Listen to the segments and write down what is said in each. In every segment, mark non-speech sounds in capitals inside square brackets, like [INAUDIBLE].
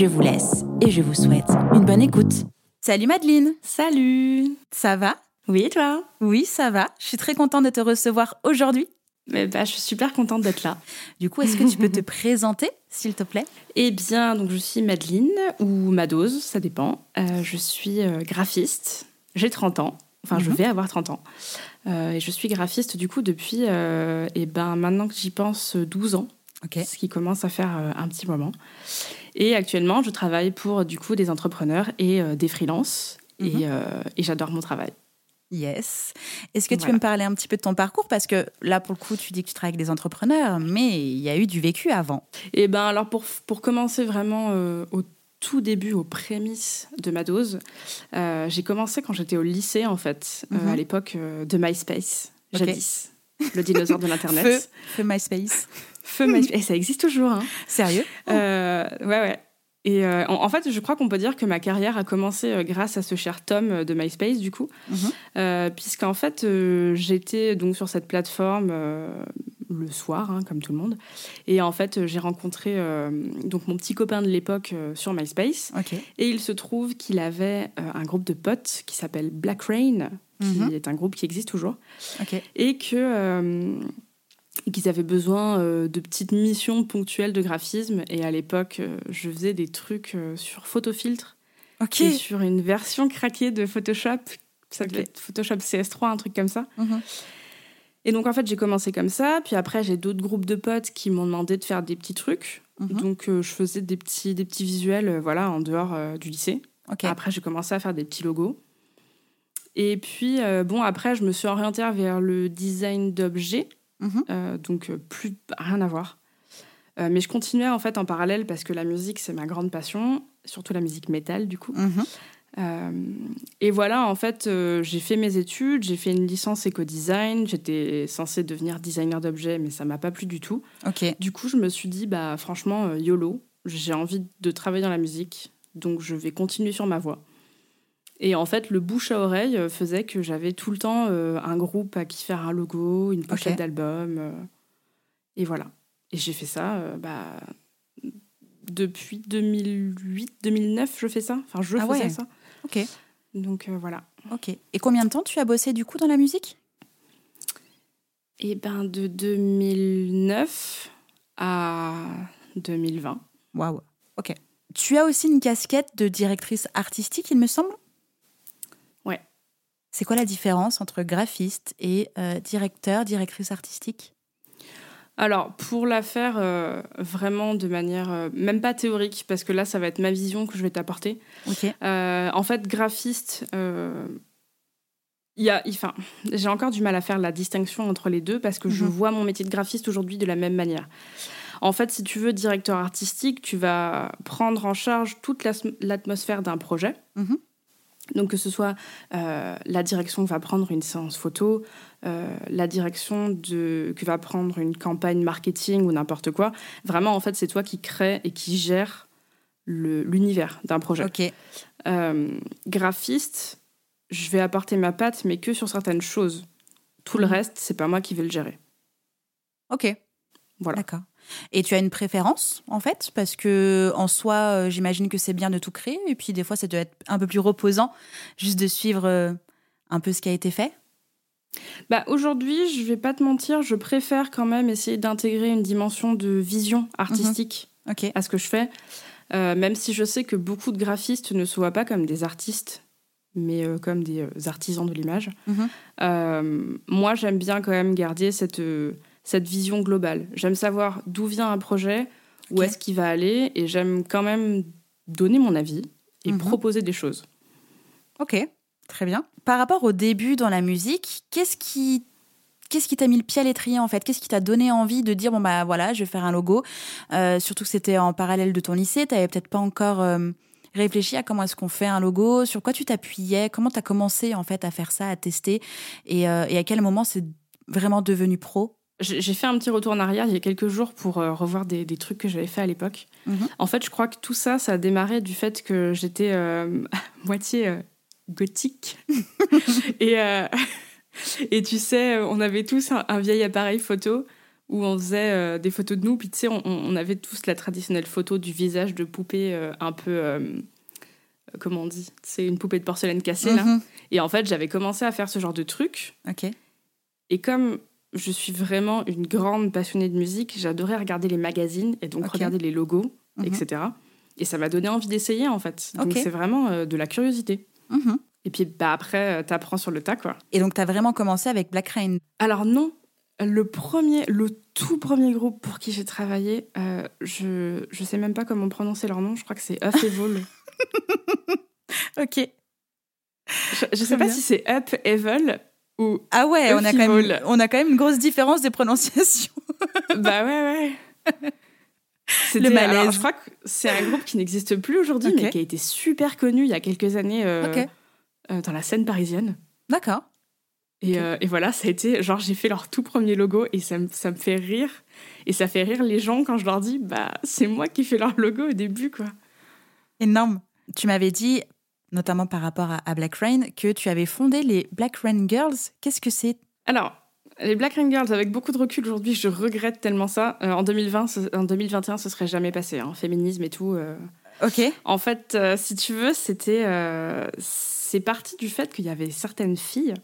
Je vous laisse et je vous souhaite une bonne écoute. Salut Madeleine Salut Ça va? Oui, et toi? Oui, ça va. Je suis très contente de te recevoir aujourd'hui. Mais bah, Je suis super contente d'être là. Du coup, est-ce que tu peux te [LAUGHS] présenter, s'il te plaît? Eh bien, donc je suis Madeleine, ou Madose, ça dépend. Euh, je suis euh, graphiste. J'ai 30 ans. Enfin, je mhm. vais avoir 30 ans. Euh, et je suis graphiste, du coup, depuis, et ben, maintenant que j'y pense, 12 ans. Ce qui commence à faire un petit moment. Et actuellement, je travaille pour du coup des entrepreneurs et euh, des freelances. Et, mhm. euh, et j'adore mon travail. Yes. Est-ce que tu peux me parler un petit peu de ton parcours? Parce que là, pour le coup, tu dis que tu travailles avec des entrepreneurs, mais il y a eu du vécu avant. Eh bien, alors pour, pour commencer vraiment euh, au tout début, aux prémices de ma dose, j'ai commencé quand j'étais au lycée, en fait, à mhm. l'époque de MySpace, jadis, le dinosaure de [LAUGHS] l'Internet. Feu, feu MySpace. Feu MySpace. Et ça existe toujours. Hein. Sérieux? Euh, Ouais, ouais. Et euh, en, fait, je crois qu'on peut dire que ma carrière a commencé euh, grâce à ce cher Tom de MySpace, du coup, mhm. puisqu'en fait, j'étais donc sur cette plateforme le soir, hein, comme tout le monde, et en fait, j'ai rencontré donc mon petit copain de l'époque sur MySpace, et il se trouve qu'il avait un groupe de potes qui s'appelle Black Rain, qui mhm. est un groupe qui existe toujours, et que et qu'ils avaient besoin euh, de petites missions ponctuelles de graphisme. Et à l'époque, euh, je faisais des trucs euh, sur photofiltre et sur une version craquée de Photoshop. Ça devait être Photoshop CS3, un truc comme ça. Mhm. Et donc, en fait, j'ai commencé comme ça. Puis après, j'ai d'autres groupes de potes qui m'ont demandé de faire des petits trucs. Mhm. Donc, je faisais des petits, des petits visuels voilà, en dehors du lycée. Après, j'ai commencé à faire des petits logos. Et puis, bon, après, je me suis orientée vers le design d'objets. Mhm. Euh, donc, euh, plus rien à voir. Euh, mais je continuais en fait en parallèle parce que la musique, c'est ma grande passion, surtout la musique métal du coup. Mhm. et voilà, en fait, j'ai fait mes études, j'ai fait une licence éco-design, j'étais censée devenir designer d'objets, mais ça m'a pas plu du tout. Du coup, je me suis dit, bah franchement, YOLO, j'ai envie de travailler dans la musique, donc je vais continuer sur ma voie. Et en fait, le bouche à oreille euh, faisait que j'avais tout le temps euh, un groupe à qui faire un logo, une pochette d'album. Euh, et voilà. Et j'ai fait ça bah, depuis 2008-2009, je fais ça. Enfin, je ah faisais ça. Ok. Donc voilà. Ok. Et combien de temps tu as bossé du coup dans la musique? Eh ben, de 2009 à 2020. Waouh. Ok. Tu as aussi une casquette de directrice artistique, il me semble? C'est quoi la différence entre graphiste et euh, directeur, directrice artistique? Alors, pour la faire euh, vraiment de manière, euh, même pas théorique, parce que là, ça va être ma vision que je vais t'apporter. en fait, graphiste, y a, j'ai encore du mal à faire la distinction entre les deux parce que je mhm. vois mon métier de graphiste aujourd'hui de la même manière. En fait, si tu veux directeur artistique, tu vas prendre en charge toute l'atmosphère d'un projet. Mhm. Donc que ce soit euh, la direction que va prendre une séance photo, euh, la direction de, que va prendre une campagne marketing ou n'importe quoi, vraiment en fait c'est toi qui crée et qui gère l'univers d'un projet. Ok. Euh, graphiste, je vais apporter ma patte mais que sur certaines choses. Tout le mhm. reste, c'est pas moi qui vais le gérer. Ok. Voilà. D'accord. Et tu as une préférence, en fait, parce que en soi, euh, j'imagine que c'est bien de tout créer, et puis des fois, ça doit être un peu plus reposant, juste de suivre euh, un peu ce qui a été fait. Bah, Aujourd'hui, je vais pas te mentir, je préfère quand même essayer d'intégrer une dimension de vision artistique mhm. à ce que je fais, euh, même si je sais que beaucoup de graphistes ne se voient pas comme des artistes, mais comme des artisans de l'image. Mhm. moi, j'aime bien quand même garder cette cette vision globale. J'aime savoir d'où vient un projet, où est-ce qu'il va aller, et j'aime quand même donner mon avis et mhm. proposer des choses. Ok, très bien. Par rapport au début dans la musique, qu'est-ce qui Qu'est-ce qui t'a mis le pied à l'étrier en fait? Qu'est-ce qui t'a donné envie de dire bon bah voilà je vais faire un logo? Euh, Surtout que c'était en parallèle de ton lycée, tu n'avais peut-être pas encore euh, réfléchi à comment est-ce qu'on fait un logo, sur quoi tu t'appuyais, comment tu as commencé en fait à faire ça, à tester, et, euh, et à quel moment c'est vraiment devenu pro? J'ai fait un petit retour en arrière il y a quelques jours pour euh, revoir des, des, trucs que j'avais fait à l'époque. Mhm. En fait, je crois que tout ça, ça a démarré du fait que j'étais euh, [LAUGHS] moitié gothique. [LAUGHS] et, [LAUGHS] et tu sais, on avait tous un, un vieil appareil photo où on faisait euh, des photos de nous. Puis tu sais, on, avait tous la traditionnelle photo du visage de poupée euh, un peu. Euh, comment on dit? C'est une poupée de porcelaine cassée, là. Mhm. Et en fait, j'avais commencé à faire ce genre de truc. Ok. Et comme je suis vraiment une grande passionnée de musique, j'adorais regarder les magazines et donc regarder les logos, mhm. etc. Et ça m'a donné envie d'essayer, en fait. Donc c'est vraiment de la curiosité. Mhm. Et puis bah, après, t'apprends sur le tas, quoi. Et donc, t'as vraiment commencé avec Black Rain Alors non, le premier, le tout premier groupe pour qui j'ai travaillé, euh, je je sais même pas comment prononcer leur nom. Je crois que c'est Up Evil. [LAUGHS] ok. Je, je sais pas si c'est Up Evil ou ah ouais, on a quand même on a quand même une grosse différence de prononciation. [LAUGHS] bah ouais ouais. Le malaise. je crois que c'est un groupe qui n'existe plus aujourd'hui, mais qui a été super connu il y a quelques années euh, euh, dans la scène parisienne. D'accord. Euh, et, voilà, ça a été genre j'ai fait leur tout premier logo et ça, me, ça me fait rire. Et ça fait rire les gens quand je leur dis bah c'est moi qui fais leur logo au début quoi. Énorme. Tu m'avais dit, notamment par rapport à, Black Rain, que tu avais fondé les Black Rain Girls. Qu'est-ce que c'est? Alors, les Black Rain Girls, avec beaucoup de recul aujourd'hui, je regrette tellement ça. Euh, en 2020, en 2021, ce serait jamais passé. Hein, féminisme et tout. Euh. Ok. En fait, si tu veux, c'était c'est parti du fait qu'il y avait certaines filles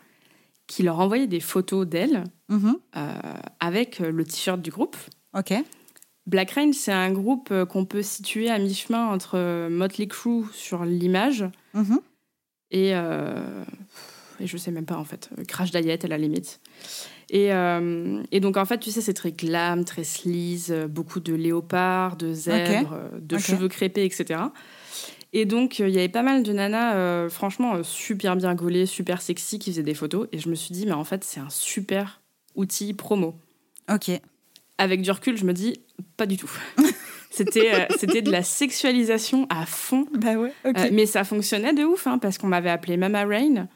qui leur envoyait des photos d'elle mhm. euh, avec le t-shirt du groupe. Ok. Black Rain, c'est un groupe euh, qu'on peut situer à mi-chemin entre euh, Motley Crue sur l'image mhm. et, et je sais même pas en fait, Crash Diet à la limite. Et, et, donc en fait, tu sais, c'est très glam, très sleaze, beaucoup de léopards, de zèbres, de cheveux crépés, etc. Et donc, euh, il y avait pas mal de nanas, euh, franchement, euh, super bien gaulées, super sexy, qui faisaient des photos. Et je me suis dit, mais en fait, c'est un super outil promo. Ok. Avec du recul, je me dis, pas du tout. [LAUGHS] c'était, c'était de la sexualisation à fond. Bah ouais, ok. mais ça fonctionnait de ouf, hein, parce qu'on m'avait appelé Mama Rain.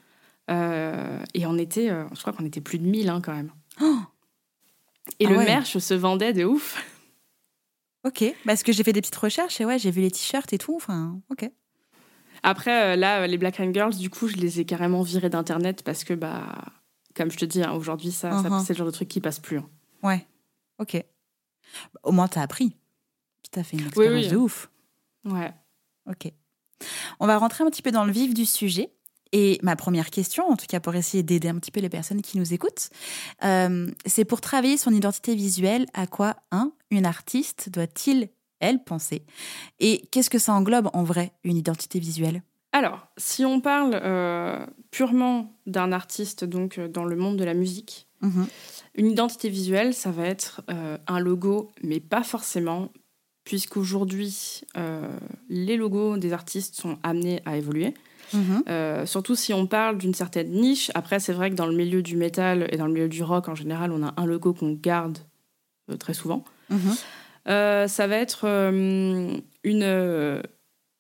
et on était, je crois qu'on était plus de 1000 hein, quand même. Oh [GASPS] et ah le merch se vendait de ouf. [LAUGHS] Ok, parce que j'ai fait des petites recherches et ouais, j'ai vu les t-shirts et tout. Enfin, ok. Après, euh, là, les Black and Girls, du coup, je les ai carrément virés d'internet parce que, bah, comme je te dis, hein, aujourd'hui, ça, uh-huh. c'est le genre de truc qui passe plus. Ouais, ok. Au moins, t'as appris. T'as fait une expérience de ouf. Ouais. Ok. On va rentrer un petit peu dans le vif du sujet. Et ma première question, en tout cas pour essayer d'aider un petit peu les personnes qui nous écoutent, euh, c'est pour travailler son identité visuelle, à quoi un, une artiste doit-il, elle, penser? Et qu'est-ce que ça englobe en vrai, une identité visuelle? Alors, si on parle euh, purement d'un artiste, donc euh, dans le monde de la musique, mhm. une identité visuelle, ça va être un logo, mais pas forcément, puisqu'aujourd'hui, les logos des artistes sont amenés à évoluer. Mhm. Euh, surtout si on parle d'une certaine niche. Après, c'est vrai que dans le milieu du métal et dans le milieu du rock, en général, on a un logo qu'on garde euh, très souvent. Mhm. Euh, ça va être une,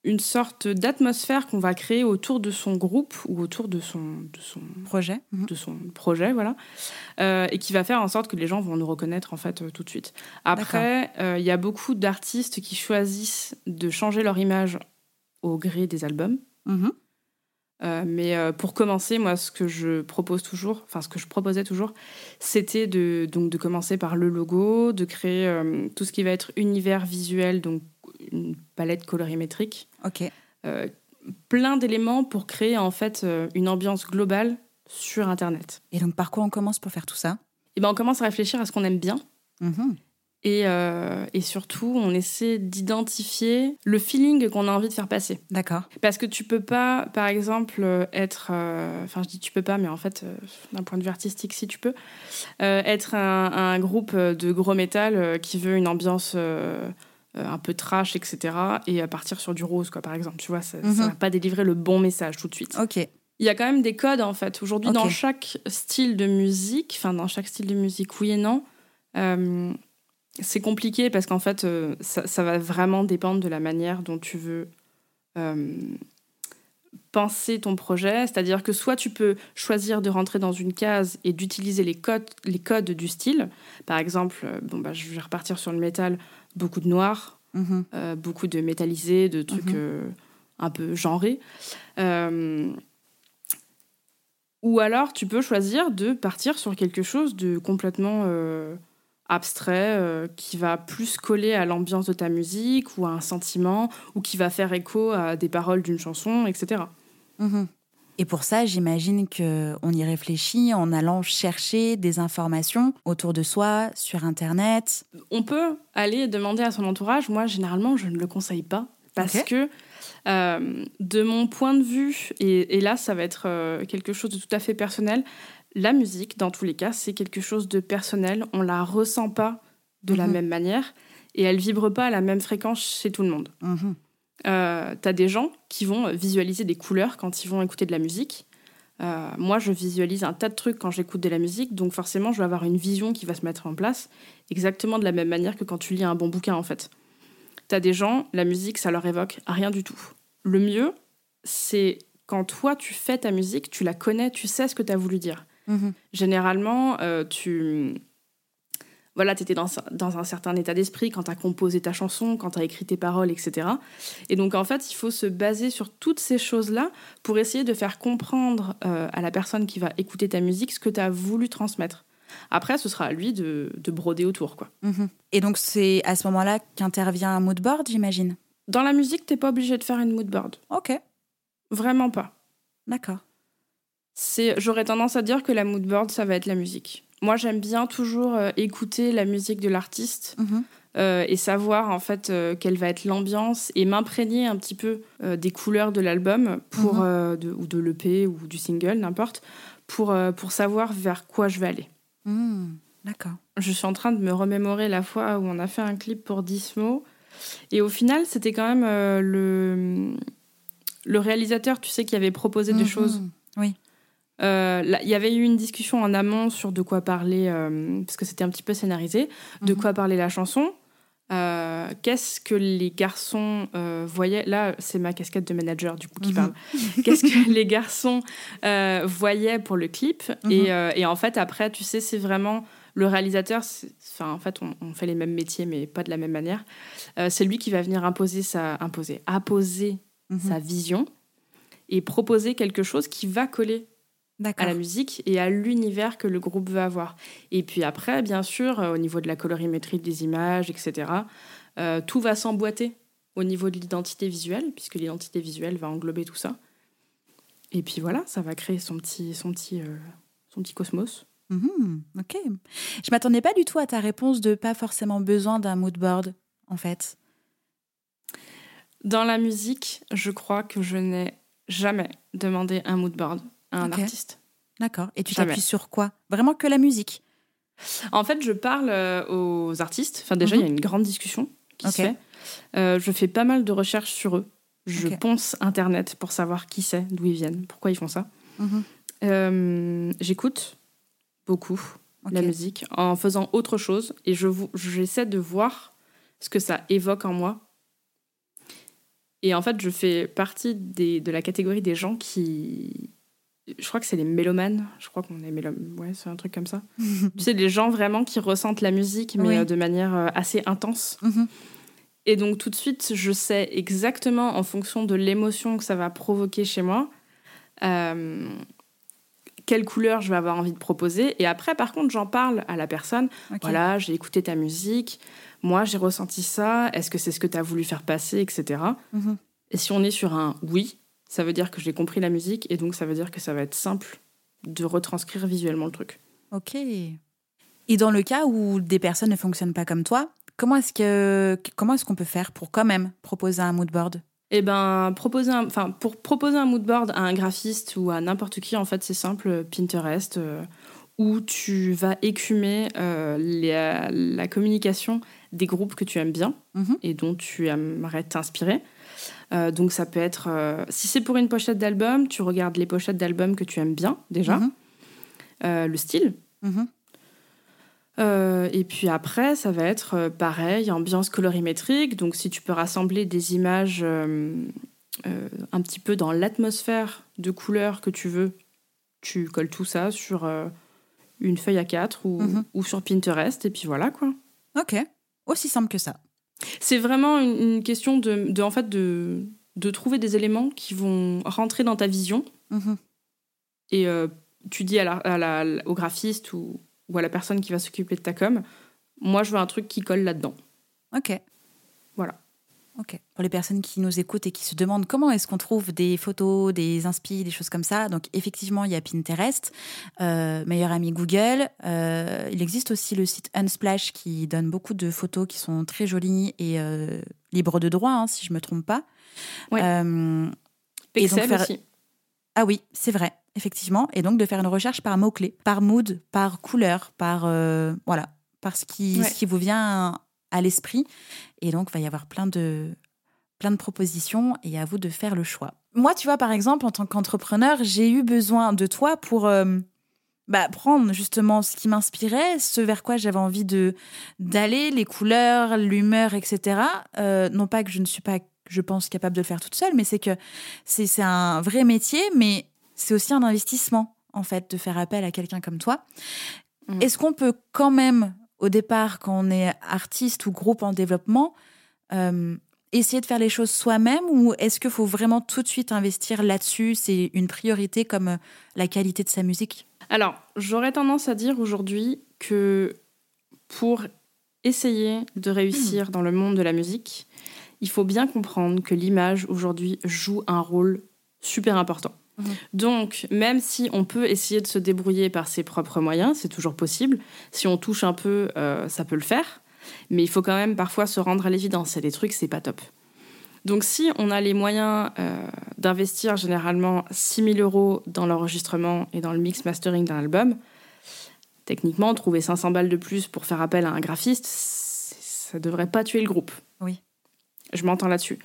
une sorte d'atmosphère qu'on va créer autour de son groupe ou autour de son, de son projet, mhm. de son projet, voilà, et qui va faire en sorte que les gens vont nous reconnaître en fait tout de suite. Après, il y a beaucoup d'artistes qui choisissent de changer leur image au gré des albums. Euh, mais euh, pour commencer, moi, ce que je propose toujours, enfin ce que je proposais toujours, c'était de donc de commencer par le logo, de créer euh, tout ce qui va être univers visuel, donc une palette colorimétrique. Ok. plein d'éléments pour créer en fait une ambiance globale sur Internet. Et donc par quoi on commence pour faire tout ça? Eh ben, on commence à réfléchir à ce qu'on aime bien. Mhm. Et, euh, et, surtout, on essaie d'identifier le feeling qu'on a envie de faire passer. D'accord. Parce que tu peux pas, par exemple, être. Euh, enfin, je dis tu peux pas, mais en fait, euh, d'un point de vue artistique, si tu peux, être un, un, groupe de gros métal qui veut une ambiance un peu trash, etc. et partir sur du rose, quoi, par exemple. Tu vois, ça, ne mhm. va pas délivrer le bon message tout de suite. Ok. Il y a quand même des codes, en fait. Aujourd'hui, dans chaque style de musique, enfin, dans chaque style de musique, oui et non c'est compliqué parce qu'en fait, euh, ça, va vraiment dépendre de la manière dont tu veux penser ton projet, c'est-à-dire que soit tu peux choisir de rentrer dans une case et d'utiliser les codes, les codes du style. Par exemple, bon, bah, je vais repartir sur le métal, beaucoup de noir, mhm. beaucoup de métallisé, de trucs mhm. un peu genrés. Ou alors, tu peux choisir de partir sur quelque chose de complètement euh, abstrait, euh, qui va plus coller à l'ambiance de ta musique ou à un sentiment, ou qui va faire écho à des paroles d'une chanson, etc. Et pour ça, j'imagine qu'on y réfléchit en allant chercher des informations autour de soi, sur Internet. On peut aller demander à son entourage. Moi, généralement, je ne le conseille pas parce que euh, de mon point de vue, et, là ça va être euh, quelque chose de tout à fait personnel, la musique, dans tous les cas, c'est quelque chose de personnel. On la ressent pas de la mhm. même manière et elle vibre pas à la même fréquence chez tout le monde. Mhm. Euh, tu as des gens qui vont visualiser des couleurs quand ils vont écouter de la musique. moi, je visualise un tas de trucs quand j'écoute de la musique, donc forcément, je vais avoir une vision qui va se mettre en place, exactement de la même manière que quand tu lis un bon bouquin, en fait. T'as des gens, la musique, ça leur évoque rien du tout. Le mieux, c'est quand toi, tu fais ta musique, tu la connais, tu sais ce que tu as voulu dire. Mhm. Généralement, euh, tu voilà, tu étais dans, dans, un certain état d'esprit quand tu as composé ta chanson, quand tu as écrit tes paroles, etc. Et donc, en fait, il faut se baser sur toutes ces choses-là pour essayer de faire comprendre euh, à la personne qui va écouter ta musique ce que tu as voulu transmettre. Après, ce sera à lui de, broder autour. quoi. Mhm. Et donc, c'est à ce moment-là qu'intervient un mood board, j'imagine? Dans la musique, t'es pas obligé de faire une mood board. Ok. Vraiment pas. D'accord. J'aurais tendance à dire que la mood board, ça va être la musique. Moi, j'aime bien toujours euh, écouter la musique de l'artiste. Mhm. Euh, et savoir en fait euh, quelle va être l'ambiance et m'imprégner un petit peu des couleurs de l'album pour mhm. ou de l'EP ou du single n'importe pour pour savoir vers quoi je vais aller. Hmm, d'accord. Je suis en train de me remémorer la fois où on a fait un clip pour Dismo. Et au final, c'était quand même le, le réalisateur, tu sais, qui avait proposé des mhm. choses. Euh, il y avait eu une discussion en amont sur de quoi parler, euh, parce que c'était un petit peu scénarisé, de mhm. quoi parler la chanson. qu'est-ce que les garçons voyaient? Là, c'est ma casquette de manager du coup qui mhm. parle. [LAUGHS] qu'est-ce que les garçons voyaient pour le clip? Et, et, en fait, après, tu sais, c'est vraiment le réalisateur, enfin, en fait, on, fait les mêmes métiers, mais pas de la même manière. Euh, c'est lui qui va venir imposer sa, imposer, apposer mhm. sa vision et proposer quelque chose qui va coller à la musique et à l'univers que le groupe veut avoir. Et puis après, bien sûr, euh, au niveau de la colorimétrie des images, etc., euh, tout va s'emboîter au niveau de l'identité visuelle, puisque l'identité visuelle va englober tout ça. Et puis voilà, ça va créer son petit, son petit, son petit cosmos. Mhm, ok. Je m'attendais pas du tout à ta réponse de pas forcément besoin d'un mood board, en fait. Dans la musique, je crois que je n'ai jamais demandé un mood board à un artiste. D'accord. Et tu t'appuies sur quoi? Vraiment que la musique? En fait, je parle euh, aux artistes. Enfin, déjà, il y a mhm. une grande discussion qui se fait. Euh, je fais pas mal de recherches sur eux. Je ponce Internet pour savoir qui c'est, d'où ils viennent, pourquoi ils font ça. Mhm. Euh, j'écoute beaucoup la musique en faisant autre chose et je j'essaie de voir ce que ça évoque en moi. Et en fait, je fais partie des, de la catégorie des gens qui. Je crois que c'est les mélomanes. Je crois qu'on est mélomanes. Ouais, c'est un truc comme ça. [LAUGHS] tu sais, les gens vraiment qui ressentent la musique, mais euh, de manière euh, assez intense. Mhm. Et donc, tout de suite, je sais exactement, en fonction de l'émotion que ça va provoquer chez moi, euh, quelle couleur je vais avoir envie de proposer. Et après, par contre, j'en parle à la personne. Voilà, j'ai écouté ta musique. Moi, j'ai ressenti ça. Est-ce que c'est ce que tu as voulu faire passer, etc. Mhm. Et si on est sur un oui, ça veut dire que j'ai compris la musique et donc ça veut dire que ça va être simple de retranscrire visuellement le truc. Ok. Et dans le cas où des personnes ne fonctionnent pas comme toi, comment est-ce que comment est-ce qu'on peut faire pour quand même proposer un mood board eh ben, proposer enfin, pour proposer un mood board à un graphiste ou à n'importe qui, en fait, c'est simple, Pinterest, euh, où tu vas écumer euh, la communication des groupes que tu aimes bien mhm. et dont tu aimerais t'inspirer. Euh, donc ça peut être, si c'est pour une pochette d'album, tu regardes les pochettes d'albums que tu aimes bien déjà, mhm. le style. Mhm. et puis après, ça va être pareil, ambiance colorimétrique. Donc si tu peux rassembler des images un petit peu dans l'atmosphère de couleurs que tu veux, tu colles tout ça sur une feuille à 4 ou, mhm. ou, sur Pinterest, et puis voilà quoi. Ok, aussi simple que ça. C'est vraiment une, question de, de, en fait, de, de trouver des éléments qui vont rentrer dans ta vision. Mhm. Et euh, tu dis à la, à la, au graphiste ou, ou, à la personne qui va s'occuper de ta com, moi je veux un truc qui colle là-dedans. Ok. Ok. Pour les personnes qui nous écoutent et qui se demandent comment est-ce qu'on trouve des photos, des inspi, des choses comme ça, donc effectivement, il y a Pinterest, euh, meilleur ami Google. Euh, il existe aussi le site Unsplash qui donne beaucoup de photos qui sont très jolies et euh, libres de droit, hein, si je me trompe pas. Ouais. Pixel aussi. Ah oui, c'est vrai, effectivement. Et donc de faire une recherche par mots-clés, par mood, par couleur, par voilà, par ce qui, ce qui vous vient à l'esprit. Et donc, il va y avoir plein de, plein de propositions et à vous de faire le choix. Moi, tu vois, par exemple, en tant qu'entrepreneur, j'ai eu besoin de toi pour euh, bah, prendre justement ce qui m'inspirait, ce vers quoi j'avais envie de d'aller, les couleurs, l'humeur, etc. Euh, non pas que je ne suis pas, je pense, capable de le faire toute seule, mais c'est que c'est un vrai métier, mais c'est aussi un investissement, en fait, de faire appel à quelqu'un comme toi. Mmh. Est-ce qu'on peut quand même au départ, quand on est artiste ou groupe en développement, euh, essayer de faire les choses soi-même ou est-ce qu'il faut vraiment tout de suite investir là-dessus? C'est une priorité comme euh, la qualité de sa musique? Alors, j'aurais tendance à dire aujourd'hui que pour essayer de réussir hmm. dans le monde de la musique, il faut bien comprendre que l'image aujourd'hui joue un rôle super important. Mhm. Donc, même si on peut essayer de se débrouiller par ses propres moyens, c'est toujours possible. Si on touche un peu, euh, ça peut le faire. Mais il faut quand même parfois se rendre à l'évidence. Il y a des trucs, c'est pas top. Donc, si on a les moyens euh, d'investir généralement 6 000 euros dans l'enregistrement et dans le mix mastering d'un album, techniquement, trouver 500 balles de plus pour faire appel à un graphiste, ça devrait pas tuer le groupe. Oui. Je m'entends là-dessus.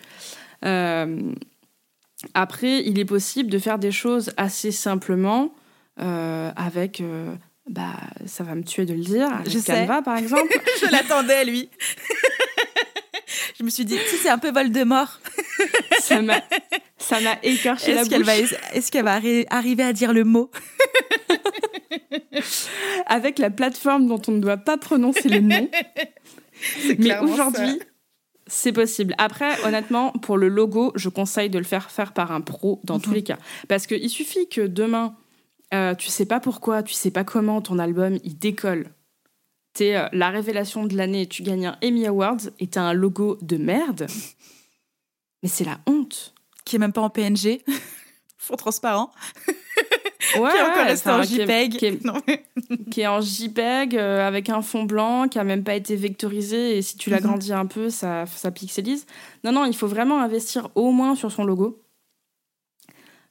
Euh, après, il est possible de faire des choses assez simplement euh, avec. Euh, bah, ça va me tuer de le dire. Je Canva, par exemple. [LAUGHS] je l'attendais, lui. [LAUGHS] je me suis dit, si c'est un peu Voldemort. [LAUGHS] ça m'a, ça m'a écorché est-ce la qu'elle Va, est-ce qu'elle va arriver à dire le mot? Avec la plateforme dont on ne doit pas prononcer le nom. Mais aujourd'hui, c'est possible. Après, honnêtement, pour le logo, je conseille de le faire faire par un pro dans tous mhm. les cas. Parce qu'il suffit que demain, euh, tu sais pas pourquoi, tu sais pas comment ton album il décolle. T'es euh, la révélation de l'année, tu gagnes un Emmy Awards et t'as un logo de merde. Mais c'est la honte. Qui est même pas en PNG. [LAUGHS] Fond transparent. Ouais, [LAUGHS] qui est encore resté en JPEG. [LAUGHS] Qui est, en JPEG euh, avec un fond blanc qui a même pas été vectorisé et si tu l'agrandis mhm. un peu, ça, ça pixelise. Non, non, il faut vraiment investir au moins sur son logo.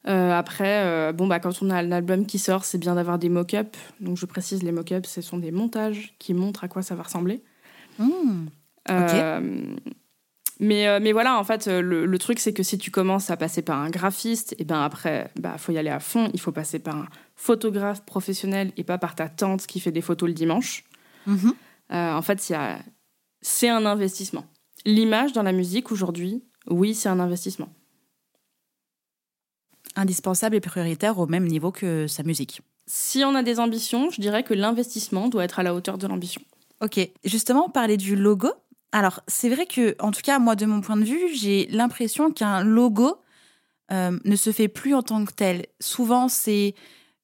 Euh, après, euh, bon, bah, quand on a un album qui sort, c'est bien d'avoir des mock-ups. Donc, je précise, les mock-ups, ce sont des montages qui montrent à quoi ça va ressembler. Mmh. Mais, euh, mais voilà, en fait, euh, le, truc, c'est que si tu commences à passer par un graphiste, et ben après, bah faut y aller à fond. Il faut passer par un photographe professionnel et pas par ta tante qui fait des photos le dimanche. Mhm. Euh, en fait, c'est un investissement. L'image dans la musique aujourd'hui, oui, c'est un investissement. Indispensable et prioritaire au même niveau que sa musique. Si on a des ambitions, je dirais que l'investissement doit être à la hauteur de l'ambition. Ok, justement, parler du logo, alors, c'est vrai que, en tout cas, moi, de mon point de vue, j'ai l'impression qu'un logo euh, ne se fait plus en tant que tel. Souvent, c'est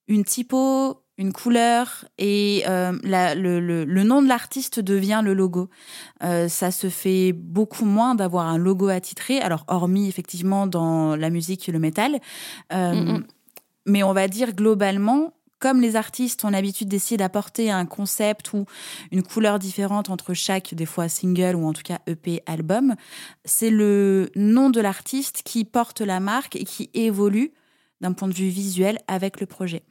une typo, une couleur et euh, le, nom de l'artiste devient le logo. Euh, ça se fait beaucoup moins d'avoir un logo attitré, alors hormis effectivement dans la musique et le métal. Mais on va dire globalement, comme les artistes ont l'habitude d'essayer d'apporter un concept ou une couleur différente entre chaque, des fois single ou en tout cas EP album, c'est le nom de l'artiste qui porte la marque et qui évolue d'un point de vue visuel avec le projet.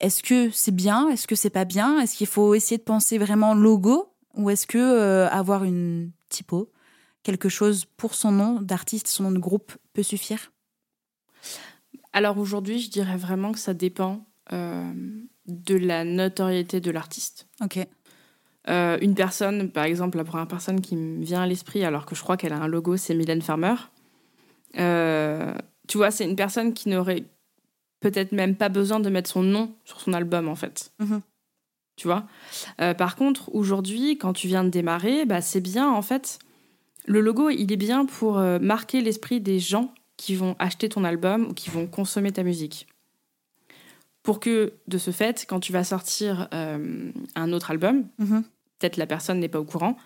Est-ce que c'est bien? Est-ce que c'est pas bien? Est-ce qu'il faut essayer de penser vraiment logo? Ou est-ce que euh, avoir une typo, quelque chose pour son nom d'artiste, son nom de groupe peut suffire? Alors aujourd'hui, je dirais vraiment que ça dépend de la notoriété de l'artiste. Ok. Euh, une personne, par exemple, la première personne qui me vient à l'esprit, alors que je crois qu'elle a un logo, c'est Mylène Farmer. tu vois, c'est une personne qui n'aurait peut-être même pas besoin de mettre son nom sur son album, en fait. Mhm. Tu vois? Par contre, aujourd'hui, quand tu viens de démarrer, bah, c'est bien, en fait, le logo, il est bien pour marquer l'esprit des gens qui vont acheter ton album ou qui vont consommer ta musique pour que, de ce fait, quand tu vas sortir euh, un autre album, mhm. peut-être la personne n'est pas au courant,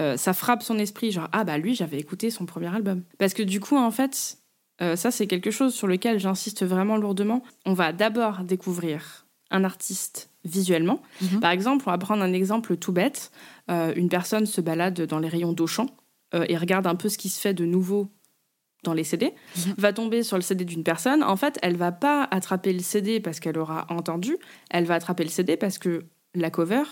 euh, ça frappe son esprit, genre ah bah lui j'avais écouté son premier album. Parce que du coup en fait, euh, ça c'est quelque chose sur lequel j'insiste vraiment lourdement. On va d'abord découvrir un artiste visuellement. Mhm. Par exemple, on va prendre un exemple tout bête. une personne se balade dans les rayons d'Auchan et regarde un peu ce qui se fait de nouveau dans les CD, mhm. va tomber sur le CD d'une personne, en fait, elle va pas attraper le CD parce qu'elle aura entendu, elle va attraper le CD parce que la cover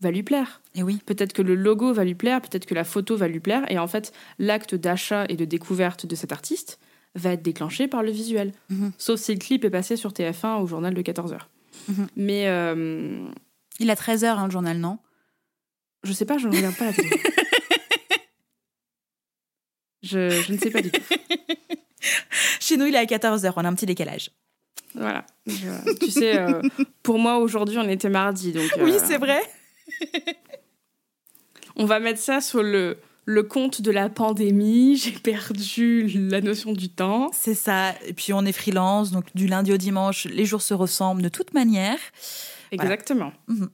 va lui plaire. Et oui. Peut-être que le logo va lui plaire, peut-être que la photo va lui plaire, et en fait, l'acte d'achat et de découverte de cet artiste va être déclenché par le visuel. Mhm. Sauf si le clip est passé sur TF1 au journal de 14h. Mhm. Mais... Euh, Il a 13h, hein, le journal, non? Je sais pas, je ne regarde pas la télé. [LAUGHS] Je, ne sais pas du tout. [LAUGHS] Chez nous, il est à 14h, on a un petit décalage. Voilà. tu sais, euh, pour moi, aujourd'hui, on était mardi. Donc, oui, euh, c'est vrai. [LAUGHS] on va mettre ça sur le, le compte de la pandémie. J'ai perdu la notion du temps. C'est ça. Et puis, on est freelance, donc du lundi au dimanche, les jours se ressemblent de toute manière. Exactement. Mhm.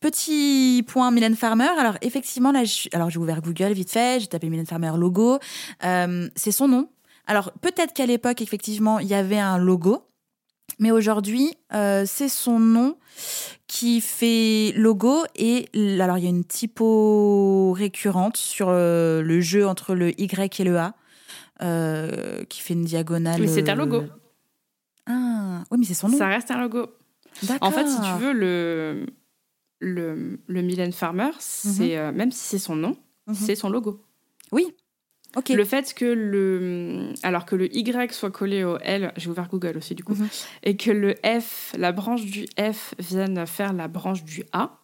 Petit point Mylène Farmer. Alors effectivement là, alors j'ai ouvert Google vite fait, j'ai tapé Mylène Farmer logo. Euh, c'est son nom. Alors peut-être qu'à l'époque effectivement il y avait un logo, mais aujourd'hui euh, c'est son nom qui fait logo et alors il y a une typo récurrente sur euh, le jeu entre le Y et le A qui fait une diagonale. Mais c'est un logo. Ah oui mais c'est son nom. Ça reste un logo. En fait si tu veux le le, le Mylène Farmer, c'est mhm. euh, même si c'est son nom, mhm. c'est son logo. Oui. Ok. Le fait que le alors que le Y soit collé au L, j'ai ouvert Google aussi du coup, mhm. et que le F, la branche du F vienne faire la branche du A,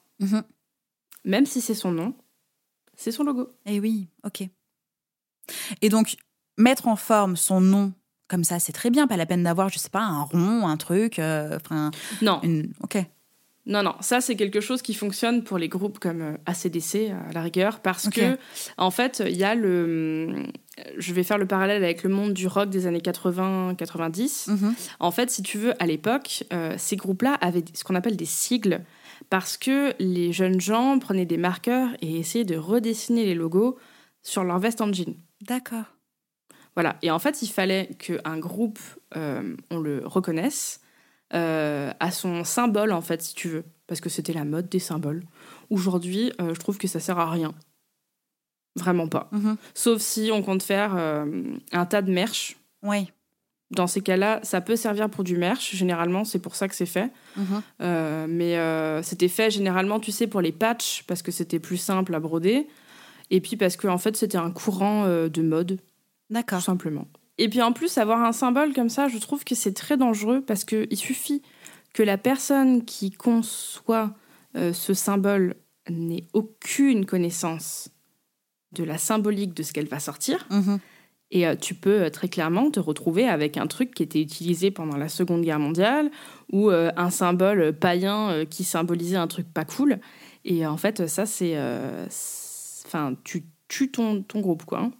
même si c'est son nom, c'est son logo. Et eh oui, ok. Et donc mettre en forme son nom comme ça, c'est très bien. Pas la peine d'avoir, je sais pas, un rond, un truc. Euh, non. Ok. Non, non, ça c'est quelque chose qui fonctionne pour les groupes comme ACDC euh, à la rigueur, parce que en fait, il y a le. Je vais faire le parallèle avec le monde du rock des années 80-90. Mhm. En fait, si tu veux, à l'époque, euh, ces groupes-là avaient ce qu'on appelle des sigles, parce que les jeunes gens prenaient des marqueurs et essayaient de redessiner les logos sur leur veste en jean. D'accord. Voilà. Et en fait, il fallait qu'un groupe, euh, on le reconnaisse euh, à son symbole, en fait, si tu veux. Parce que c'était la mode des symboles. Aujourd'hui, euh, je trouve que ça sert à rien. Vraiment pas. Mhm. Sauf si on compte faire euh, un tas de merch. Oui. Dans ces cas-là, ça peut servir pour du merch. Généralement, c'est pour ça que c'est fait. Mhm. mais c'était fait généralement, tu sais, pour les patchs, parce que c'était plus simple à broder. Et puis parce que, en fait, c'était un courant de mode. D'accord. Tout simplement. Et puis en plus, avoir un symbole comme ça, je trouve que c'est très dangereux parce qu'il suffit que la personne qui conçoit euh, ce symbole n'ait aucune connaissance de la symbolique de ce qu'elle va sortir. Mhm. Et euh, tu peux euh, très clairement te retrouver avec un truc qui était utilisé pendant la Seconde Guerre mondiale ou un symbole païen qui symbolisait un truc pas cool. Et en fait, ça, c'est. Enfin, tu tues ton, ton groupe, quoi. Hein.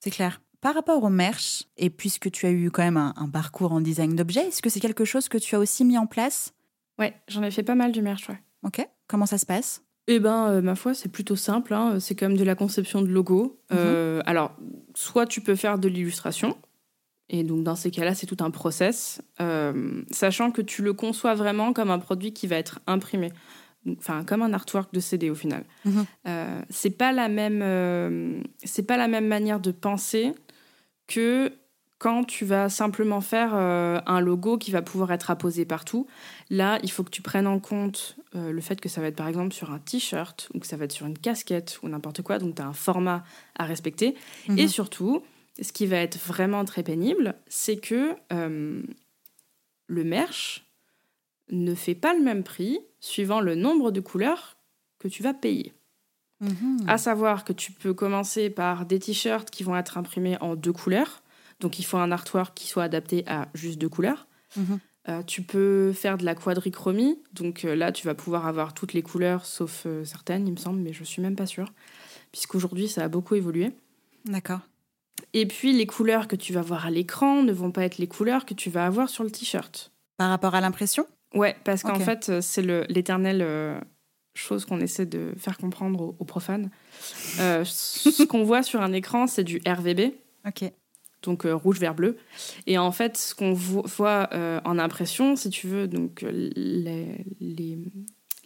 C'est clair. Par rapport au merch, et puisque tu as eu quand même un, parcours en design d'objets, est-ce que c'est quelque chose que tu as aussi mis en place? Ouais, j'en ai fait pas mal du merch, ouais. Ok, comment ça se passe? Eh ben, euh, ma foi, c'est plutôt simple. Hein. C'est comme de la conception de logo. Mhm. Euh, alors, soit tu peux faire de l'illustration, et donc dans ces cas-là, c'est tout un process, euh, sachant que tu le conçois vraiment comme un produit qui va être imprimé enfin comme un artwork de CD au final. Mhm. c'est pas la même, c'est pas la même manière de penser que quand tu vas simplement faire euh, un logo qui va pouvoir être apposé partout, là, il faut que tu prennes en compte euh, le fait que ça va être par exemple sur un t-shirt ou que ça va être sur une casquette ou n'importe quoi, donc tu as un format à respecter. Et mhm. surtout, ce qui va être vraiment très pénible, c'est que euh, le merch ne fait pas le même prix suivant le nombre de couleurs que tu vas payer. Mhm. À savoir que tu peux commencer par des t-shirts qui vont être imprimés en deux couleurs. Donc il faut un artwork qui soit adapté à juste deux couleurs. Mhm. Euh, tu peux faire de la quadrichromie, donc euh, là tu vas pouvoir avoir toutes les couleurs sauf euh, certaines, il me semble, mais je suis même pas sûre, puisqu'aujourd'hui ça a beaucoup évolué. D'accord. Et puis les couleurs que tu vas voir à l'écran ne vont pas être les couleurs que tu vas avoir sur le t-shirt. Par rapport à l'impression? Ouais, parce qu'en fait c'est euh, chose qu'on essaie de faire comprendre aux, aux profanes. Euh, ce qu'on voit sur un écran c'est du RVB, Ok. donc euh, rouge, vert, bleu. Et en fait, ce qu'on vo- voit euh, en impression, si tu veux, donc les, les,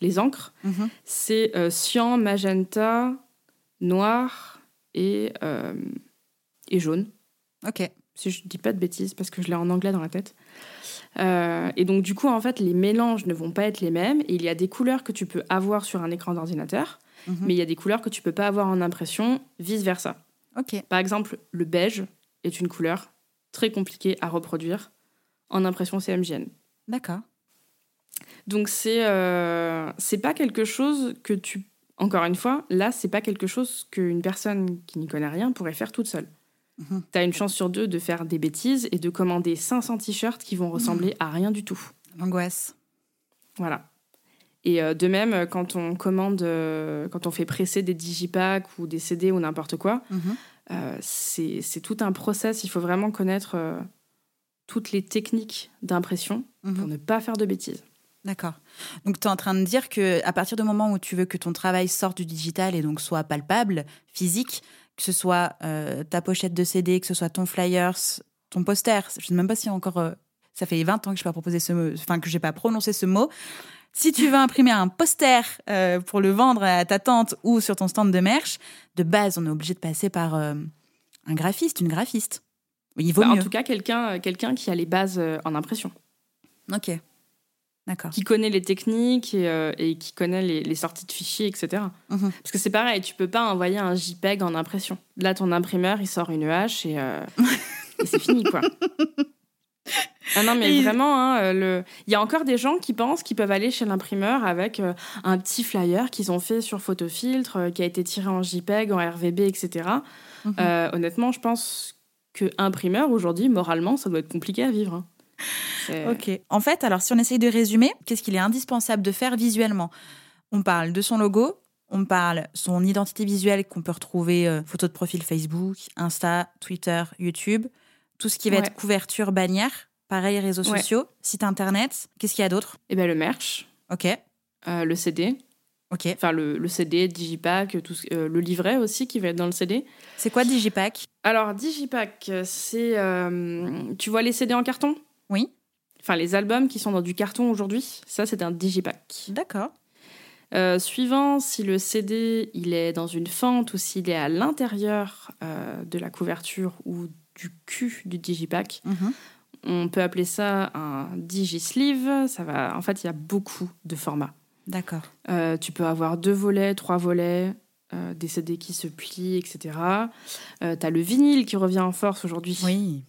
les encres, Mhm. c'est cyan, magenta, noir et, et jaune. Ok. Si je dis pas de bêtises, parce que je l'ai en anglais dans la tête. Euh, et donc, du coup, en fait, les mélanges ne vont pas être les mêmes. Et il y a des couleurs que tu peux avoir sur un écran d'ordinateur, Mhm. mais il y a des couleurs que tu peux pas avoir en impression, vice-versa. Ok. Par exemple, le beige est une couleur très compliquée à reproduire en impression CMJN. D'accord. Donc c'est euh, c'est pas quelque chose que tu encore une fois, là c'est pas quelque chose qu'une personne qui n'y connaît rien pourrait faire toute seule. Mhm. T'as une chance sur deux de faire des bêtises et de commander 500 t-shirts qui vont ressembler à rien du tout. L'angoisse. Voilà. Et euh, de même, euh, quand on commande, euh, quand on fait presser des digipacks ou des CD ou n'importe quoi, Mhm. Euh, c'est tout un process. Il faut vraiment connaître euh, toutes les techniques d'impression Mhm. pour ne pas faire de bêtises. D'accord. Donc tu es en train de dire que à partir du moment où tu veux que ton travail sorte du digital et donc soit palpable, physique, que ce soit euh, ta pochette de CD, que ce soit ton flyers, ton poster, je sais même pas si encore euh, ça fait 20 ans que je n'ai pas proposé ce mot, enfin que j'ai pas prononcé ce mot. Si tu veux imprimer un poster euh, pour le vendre à ta tante ou sur ton stand de merch, de base, on est obligé de passer par un graphiste, une graphiste. Il vaut Bah, en mieux. tout cas, quelqu'un quelqu'un qui a les bases en impression, Ok. Qui connaît les techniques et, euh, et qui connaît les, les sorties de fichiers, etc. Mhm. Parce que c'est pareil, tu peux pas envoyer un JPEG en impression. Là, ton imprimeur, il sort une hache et, euh, [LAUGHS] et c'est fini, quoi. Ah non, mais Et- vraiment, hein, euh, le... il y a encore des gens qui pensent qu'ils peuvent aller chez l'imprimeur avec euh, un petit flyer qu'ils ont fait sur photofiltre, euh, qui a été tiré en JPEG, en RVB, etc. Mhm. Euh, honnêtement, je pense que imprimeur, aujourd'hui, moralement, ça doit être compliqué à vivre. hein. Ok. En fait, alors si on essaye de résumer, qu'est-ce qu'il est indispensable de faire visuellement? On parle de son logo, on parle son identité visuelle qu'on peut retrouver euh, photo de profil Facebook, Insta, Twitter, YouTube, tout ce qui va Ouais. être couverture, bannière, pareil réseaux Ouais. sociaux, site internet. Qu'est-ce qu'il y a d'autre? Et ben le merch, Ok. euh, le CD, Ok. enfin le, le CD, Digipack, tout ce- euh, le livret aussi qui va être dans le CD. C'est quoi Digipack? Alors, Digipack, c'est. tu vois les CD en carton? Oui. Enfin, les albums qui sont dans du carton aujourd'hui, ça, c'est un Digipack. D'accord. Euh, suivant si le CD il est dans une fente ou s'il est à l'intérieur euh, de la couverture ou du cul du Digipack, Mhm. on peut appeler ça un Digisleeve. Ça va. En fait, il y a beaucoup de formats. D'accord. Euh, tu peux avoir deux volets, trois volets, euh, des CD qui se plient, etc. Euh, tu as le vinyle qui revient en force aujourd'hui. Oui.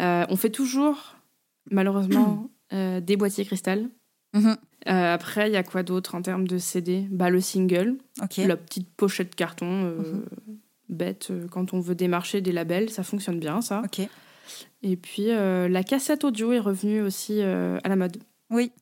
Euh, on fait toujours, malheureusement, [CLEARS THROAT] euh, des boîtiers cristal. Mhm. Euh, après, il y a quoi d'autre en termes de CD bah, Le single, la petite pochette carton Mhm. bête quand on veut démarcher des labels, ça fonctionne bien ça. Et puis la cassette audio est revenue aussi à la mode. Oui.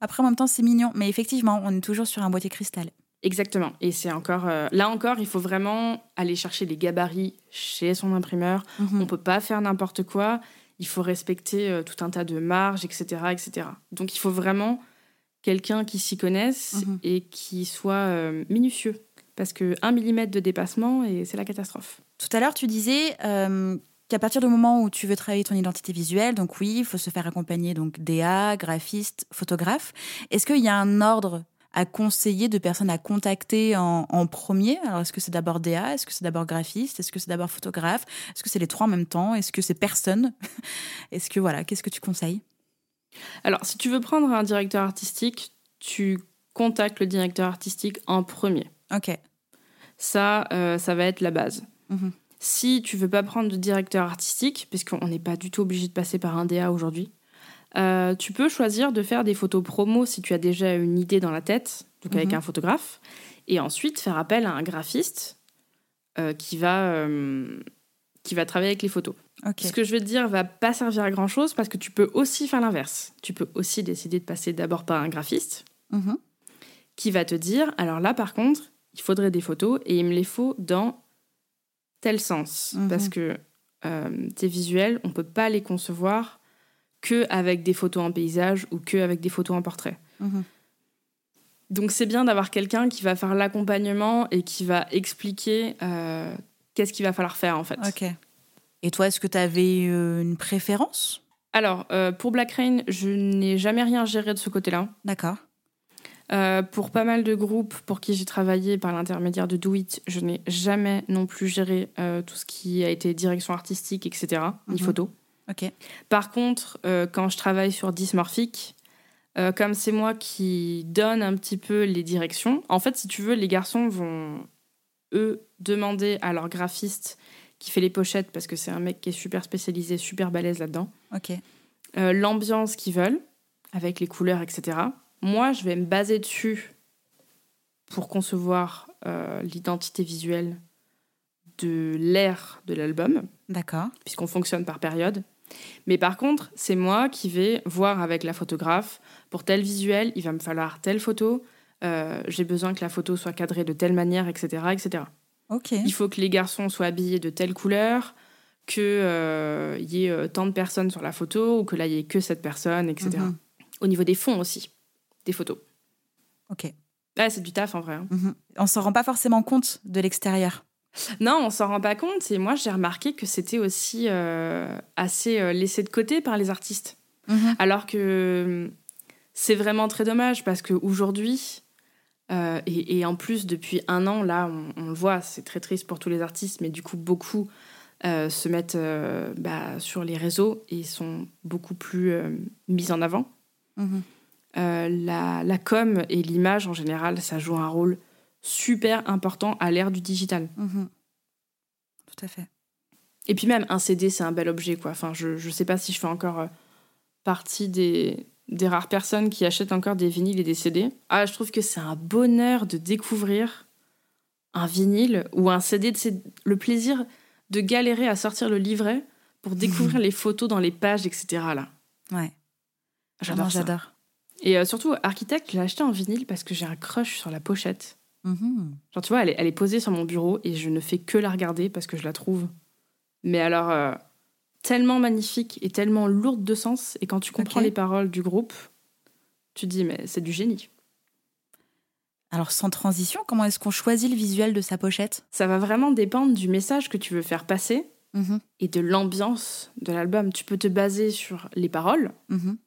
Après, en même temps, c'est mignon. Mais effectivement, on est toujours sur un boîtier cristal. Exactement. Et c'est encore euh, là encore, il faut vraiment aller chercher les gabarits chez son imprimeur. Mhm. On peut pas faire n'importe quoi. Il faut respecter euh, tout un tas de marges, etc., etc. Donc il faut vraiment quelqu'un qui s'y connaisse Mhm. et qui soit euh, minutieux. Parce que 1 mm de dépassement, et c'est la catastrophe. Tout à l'heure, tu disais qu'à partir du moment où tu veux travailler ton identité visuelle, donc oui, il faut se faire accompagner donc DA, graphiste, photographe. Est-ce qu'il y a un ordre à conseiller de personnes à contacter en, en premier Alors, est-ce que c'est d'abord DA Est-ce que c'est d'abord graphiste Est-ce que c'est d'abord photographe Est-ce que c'est les trois en même temps Est-ce que c'est personne [LAUGHS] Est-ce que voilà, qu'est-ce que tu conseilles? Alors, si tu veux prendre un directeur artistique, tu contactes le directeur artistique en premier. Ok. Ça, euh, ça va être la base. Mhm. Si tu veux pas prendre de directeur artistique, puisqu'on n'est pas du tout obligé de passer par un DA aujourd'hui, euh, tu peux choisir de faire des photos promo si tu as déjà une idée dans la tête, donc avec Mhm. un photographe, et ensuite faire appel à un graphiste euh, qui va, euh, qui va travailler avec les photos. Ce que je vais te dire va pas servir à grand chose parce que tu peux aussi faire l'inverse. Tu peux aussi décider de passer d'abord par un graphiste mm-hmm. qui va te dire alors là par contre, il faudrait des photos et il me les faut dans tel sens. Mm-hmm. Parce que tes visuels, on peut pas les concevoir que avec des photos en paysage ou que avec des photos en portrait. Mm-hmm. Donc c'est bien d'avoir quelqu'un qui va faire l'accompagnement et qui va expliquer euh, qu'est-ce qu'il va falloir faire en fait. Ok. Et toi, est-ce que tu avais euh, une préférence? Alors, euh, pour Black Rain, je n'ai jamais rien géré de ce côté-là. D'accord. pour pas mal de groupes pour qui j'ai travaillé par l'intermédiaire de Do It, je n'ai jamais non plus géré tout ce qui a été direction artistique, etc., ni mhm. photo. Ok. Par contre, quand je travaille sur Dysmorphic, euh, comme c'est moi qui donne un petit peu les directions, en fait, si tu veux, les garçons vont, eux, demander à leur graphiste qui fait les pochettes, parce que c'est un mec qui est super spécialisé, super balèze là-dedans, Ok. Euh, l'ambiance qu'ils veulent, avec les couleurs, etc. Moi, je vais me baser dessus pour concevoir euh, l'identité visuelle de l'ère de l'album. D'accord. Puisqu'on fonctionne par période. Mais par contre, c'est moi qui vais voir avec la photographe, pour tel visuel, il va me falloir telle photo, euh, j'ai besoin que la photo soit cadrée de telle manière, etc. etc. Il faut que les garçons soient habillés de telle couleur, qu'il euh, y ait euh, tant de personnes sur la photo, ou que là, il n'y ait que cette personne, etc. Mhm. Au niveau des fonds aussi, des photos. Ok. Là, c'est du taf en vrai. Hein. Mhm. On s'en rend pas forcément compte de l'extérieur. Non, on s'en rend pas compte. Et moi, j'ai remarqué que c'était aussi euh, assez euh, laissé de côté par les artistes. Mhm. Alors que hum, c'est vraiment très dommage parce qu'aujourd'hui, euh, et, et, en plus, depuis un an, là, on, le voit, c'est très triste pour tous les artistes, mais du coup, beaucoup se mettent bah, sur les réseaux et sont beaucoup plus mis en avant. Mhm. la, la com et l'image, en général, ça joue un rôle super important à l'ère du digital. Mhm. Tout à fait. Et puis même, un CD, c'est un bel objet, quoi. Enfin, je ne sais pas si je fais encore euh, partie des, des rares personnes qui achètent encore des vinyles et des CD. Ah, je trouve que c'est un bonheur de découvrir un vinyle ou un CD. C'est le plaisir de galérer à sortir le livret pour découvrir les photos dans les pages, etc. Là. Ouais. J'adore. J'adore. Et euh, surtout, Architecte, j'ai acheté un vinyle parce que j'ai un crush sur la pochette. Mhm. Genre, tu vois, elle est, posée sur mon bureau et je ne fais que la regarder parce que je la trouve. Mais alors, euh, tellement magnifique et tellement lourde de sens. Et quand tu comprends les paroles du groupe, tu te dis, mais c'est du génie. Alors, sans transition, comment est-ce qu'on choisit le visuel de sa pochette? Ça va vraiment dépendre du message que tu veux faire passer mhm. et de l'ambiance de l'album. Tu peux te baser sur les paroles. Mhm.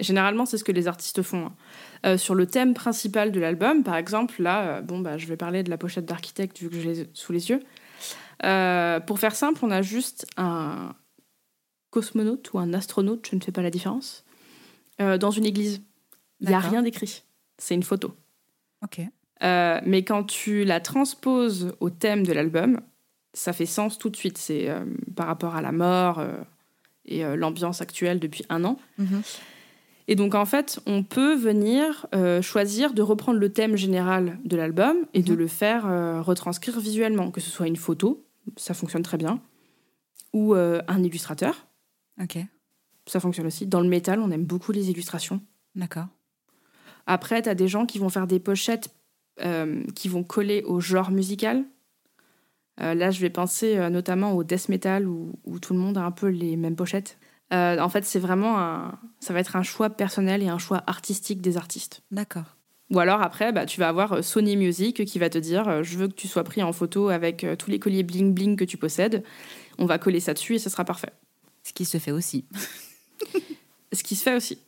Généralement, c'est ce que les artistes font. Hein. Euh, sur le thème principal de l'album, par exemple, là, euh, bon, bah, je vais parler de la pochette d'architecte vu que je l'ai sous les yeux. Euh, pour faire simple, on a juste un cosmonaute ou un astronaute, je ne fais pas la différence, dans une église. Il n'y a rien d'écrit. C'est une photo. Ok. mais quand tu la transposes au thème de l'album, ça fait sens tout de suite. C'est par rapport à la mort et l'ambiance actuelle depuis un an. Mhm. Et donc en fait, on peut venir euh, choisir de reprendre le thème général de l'album et de mhm. le faire euh, retranscrire visuellement, que ce soit une photo, ça fonctionne très bien, ou euh, un illustrateur. Ok. Ça fonctionne aussi. Dans le métal, on aime beaucoup les illustrations. D'accord. Après, tu as des gens qui vont faire des pochettes qui vont coller au genre musical. là, je vais penser notamment au death metal où, où, tout le monde a un peu les mêmes pochettes. Euh, en fait, c'est vraiment un, ça va être un choix personnel et un choix artistique des artistes. D'accord. Ou alors après, bah, tu vas avoir euh, Sony Music qui va te dire euh, je veux que tu sois pris en photo avec tous les colliers bling bling que tu possèdes. On va coller ça dessus et ce sera parfait. Ce qui se fait aussi. [LAUGHS] Ce qui se fait aussi.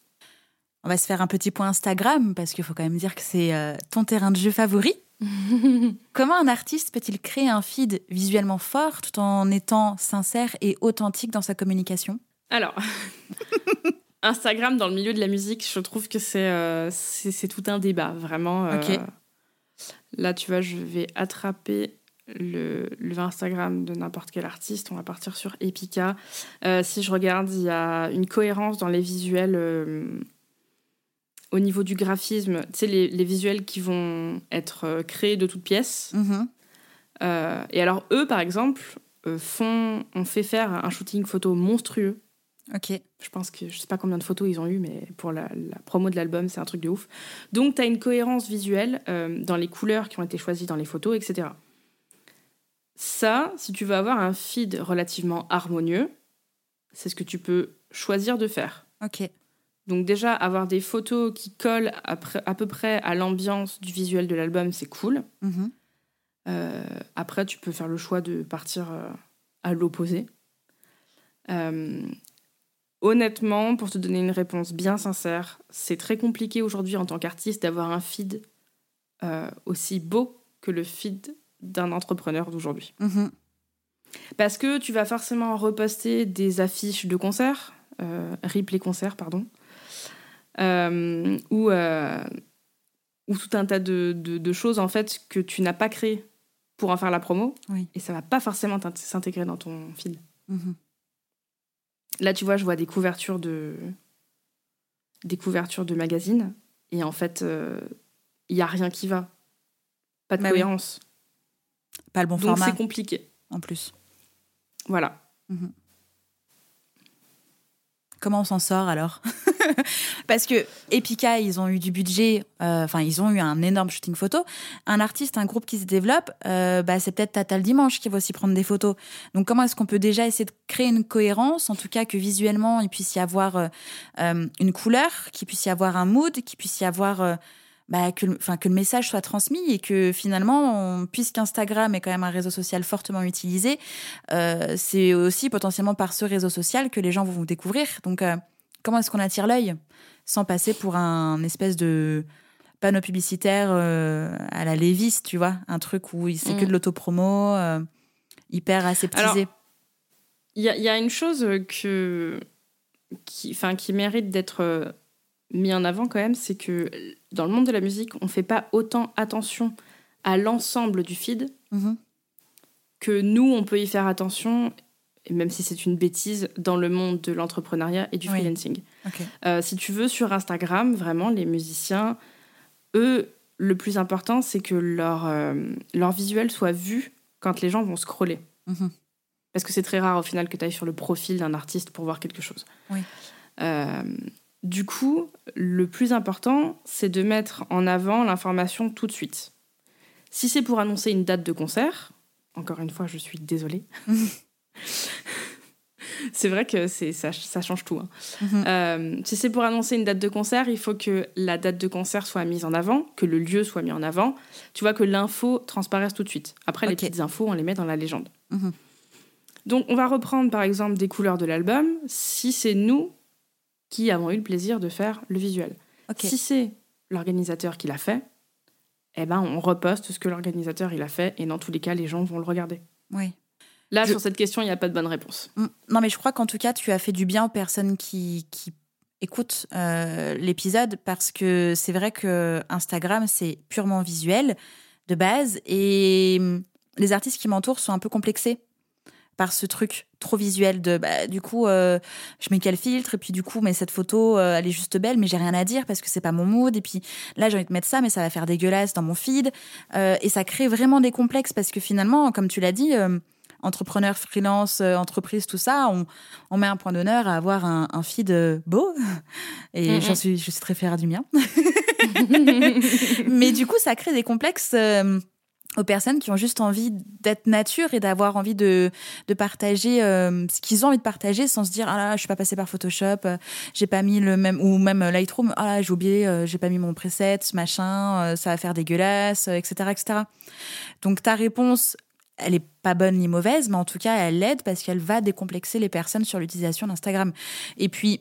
On va se faire un petit point Instagram parce qu'il faut quand même dire que c'est ton terrain de jeu favori. [LAUGHS] Comment un artiste peut-il créer un feed visuellement fort tout en étant sincère et authentique dans sa communication? Alors, [LAUGHS] Instagram dans le milieu de la musique, je trouve que c'est euh, c'est tout un débat, vraiment. Euh, là, tu vois, je vais attraper le, le Instagram de n'importe quel artiste. On va partir sur Epica. Euh, si je regarde, il y a une cohérence dans les visuels au niveau du graphisme. Tu sais, les, les, visuels qui vont être créés de toutes pièces. Mm-hmm. et alors, eux, par exemple, font, ont fait faire un shooting photo monstrueux. Ok. Je pense que je sais pas combien de photos ils ont eu, mais pour la, la promo de l'album, c'est un truc de ouf. Donc, tu as une cohérence visuelle euh, dans les couleurs qui ont été choisies dans les photos, etc. Ça, si tu veux avoir un feed relativement harmonieux, c'est ce que tu peux choisir de faire. Ok. Donc déjà, avoir des photos qui collent à, peu près à l'ambiance du visuel de l'album, c'est cool. Mhm. Euh, après, tu peux faire le choix de partir euh, à l'opposé. Euh, honnêtement, pour te donner une réponse bien sincère, c'est très compliqué aujourd'hui en tant qu'artiste d'avoir un feed euh, aussi beau que le feed d'un entrepreneur d'aujourd'hui. Mhm. Parce que tu vas forcément reposter des affiches de concerts, euh, replay concerts, pardon, euh, ou, euh, ou tout un tas de, de- de choses en fait que tu n'as pas créées pour en faire la promo, Oui. et ça va pas forcément s'intégrer dans ton feed. Mhm. Là, tu vois, je vois des couvertures de des couvertures de magazines, et en fait, il y a rien qui va, pas de Bah oui. cohérence. Pas le bon Donc format c'est compliqué. en plus. Voilà. Comment on s'en sort alors [LAUGHS] Parce que Epica, ils ont eu du budget, euh, enfin, ils ont eu un énorme shooting photo. Un artiste, un groupe qui se développe, euh, bah, c'est peut-être Tata le dimanche qui va aussi prendre des photos. Donc, comment est-ce qu'on peut déjà essayer de créer une cohérence, en tout cas que visuellement, il puisse y avoir euh, une couleur, qu'il puisse y avoir un mood, qu'il puisse y avoir. Bah, que, le- que le message soit transmis et que finalement, on- puisqu'Instagram est quand même un réseau social fortement utilisé, euh, c'est aussi potentiellement par ce réseau social que les gens vont vous découvrir. Donc, euh, comment est-ce qu'on attire l'œil sans passer pour un espèce de panneau publicitaire euh, à la Lévis, tu vois Un truc où c'est Mm. que de l'autopromo, hyper aseptisé? Il y, a- il y a une chose que, qui, qui mérite d'être mis en avant quand même, c'est que dans le monde de la musique, on ne fait pas autant attention à l'ensemble du feed Mhm. que nous, on peut y faire attention, même si c'est une bêtise, dans le monde de l'entrepreneuriat et du Oui. freelancing. Euh, si tu veux, sur Instagram, vraiment, les musiciens, eux, le plus important, c'est que leur, euh, leur visuel soit vu quand les gens vont scroller. Mhm. Parce que c'est très rare au final que tu ailles sur le profil d'un artiste pour voir quelque chose. Oui. Euh, du coup, le plus important, c'est de mettre en avant l'information tout de suite. Si c'est pour annoncer une date de concert, encore une fois, je suis désolée. [LAUGHS] c'est vrai que c'est, ça, ça change tout. hein. Mhm. Euh, si c'est pour annoncer une date de concert, il faut que la date de concert soit mise en avant, que le lieu soit mis en avant. Tu vois que l'info transparaisse tout de suite. Après, les petites infos, on les met dans la légende. Mhm. Donc, on va reprendre par exemple des couleurs de l'album si c'est nous qui avons eu le plaisir de faire le visuel. Si c'est l'organisateur qui l'a fait, eh ben, on reposte ce que l'organisateur il a fait et dans tous les cas, les gens vont le regarder. Oui. Là, Je- sur cette question, il n'y a pas de bonne réponse. Mm. Non, mais je crois qu'en tout cas, tu as fait du bien aux personnes qui, qui écoutent euh, l'épisode parce que c'est vrai que Instagram, c'est purement visuel de base et mm, les artistes qui m'entourent sont un peu complexés par ce truc trop visuel de bah, du coup euh, je mets quel filtre et puis du coup mais cette photo euh, elle est juste belle mais j'ai rien à dire parce que c'est pas mon mood et puis là j'ai envie de mettre ça mais ça va faire dégueulasse dans mon feed Euh, et ça crée vraiment des complexes parce que finalement comme tu l'as dit euh, entrepreneur, freelance, euh, entreprise, tout ça, on, on met un point d'honneur à avoir un, un feed beau. Et Mhm. j'en suis, je suis très fière du mien. [LAUGHS] [LAUGHS] Mais du coup, ça crée des complexes euh, aux personnes qui ont juste envie d'être nature et d'avoir envie de, de partager euh, ce qu'ils ont envie de partager sans se dire ah là je suis pas passé par Photoshop euh, j'ai pas mis le même ou même Lightroom ah j'ai oublié euh, j'ai pas mis mon preset ce machin euh, ça va faire dégueulasse etc etc donc ta réponse elle est pas bonne ni mauvaise, mais en tout cas, elle l'aide parce qu'elle va décomplexer les personnes sur l'utilisation d'Instagram. Et puis,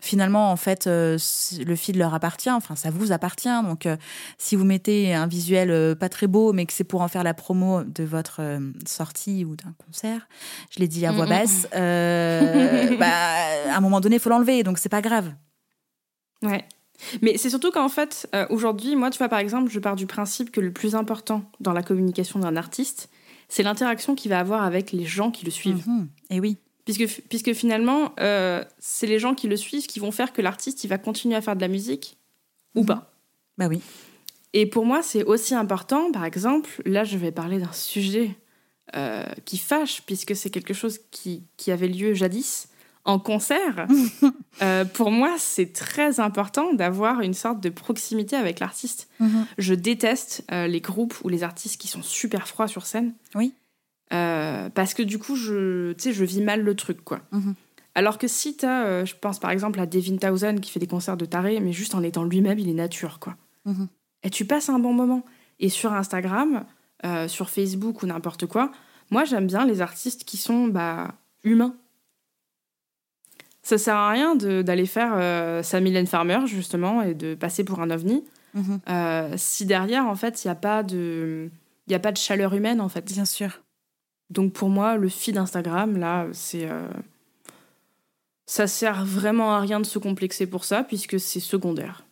finalement, en fait, euh, le feed leur appartient, enfin, ça vous appartient. Donc, euh, si vous mettez un visuel euh, pas très beau, mais que c'est pour en faire la promo de votre sortie ou d'un concert, je l'ai dit à voix Mhm. basse, euh, [LAUGHS] bah, à un moment donné, il faut l'enlever, donc c'est pas grave. Ouais. Mais c'est surtout qu'en fait, aujourd'hui, moi, tu vois, par exemple, je pars du principe que le plus important dans la communication d'un artiste, c'est l'interaction qu'il va avoir avec les gens qui le suivent. Mhm. Et oui. Puisque, puisque finalement, euh, c'est les gens qui le suivent qui vont faire que l'artiste, il va continuer à faire de la musique ou Mhm. pas. Bah oui. Et pour moi, c'est aussi important, par exemple, là, je vais parler d'un sujet qui fâche, puisque c'est quelque chose qui, qui, avait lieu jadis en concert. [LAUGHS] pour moi, c'est très important d'avoir une sorte de proximité avec l'artiste. Mhm. Je déteste les groupes ou les artistes qui sont super froids sur scène. Oui. Parce que du coup, je, je vis mal le truc, quoi. Mhm. Alors que si tu as, euh, je pense par exemple à Devin Townsend qui fait des concerts de taré, mais juste en étant lui-même, il est nature, quoi. Mhm. Et tu passes un bon moment. Et sur Instagram, euh, sur Facebook ou n'importe quoi, moi j'aime bien les artistes qui sont bah, humains. Ça sert à rien d'aller faire euh, sa Mylène Farmer, justement, et de passer pour un ovni. Mhm. si derrière, en fait, il n'y a, pas de... Y a pas de chaleur humaine, en fait. Bien sûr. Donc pour moi, le feed Instagram, là, c'est ça sert vraiment à rien de se complexer pour ça, puisque c'est secondaire.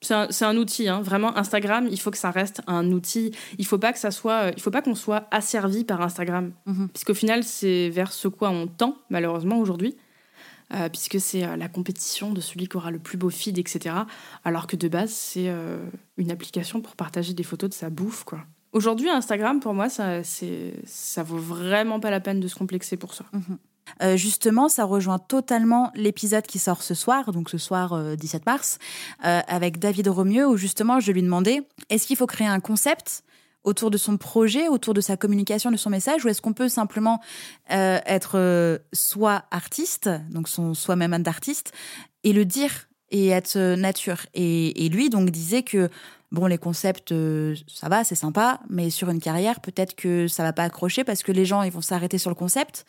C'est un, outil, hein. vraiment. Instagram, il faut que ça reste un outil. Il faut pas que ça soit, il faut pas qu'on soit asservi par Instagram, mhm. puisqu'au final, c'est vers ce quoi on tend malheureusement aujourd'hui, euh, puisque c'est euh, la compétition de celui qui aura le plus beau feed, etc. Alors que de base, c'est euh, une application pour partager des photos de sa bouffe, quoi. Aujourd'hui, Instagram, pour moi, ça, ça vaut vraiment pas la peine de se complexer pour ça. Mhm. Euh, justement, ça rejoint totalement l'épisode qui sort ce soir, donc ce soir 17 euh, mars, euh, avec David Romieux, où justement je lui demandais est-ce qu'il faut créer un concept autour de son projet, autour de sa communication, de son message, ou est-ce qu'on peut simplement être soit artiste, donc son soi-même d'artiste, et le dire et être nature? Et, et, lui donc disait que bon, les concepts, euh, ça va, c'est sympa, mais sur une carrière, peut-être que ça va pas accrocher parce que les gens, ils vont s'arrêter sur le concept.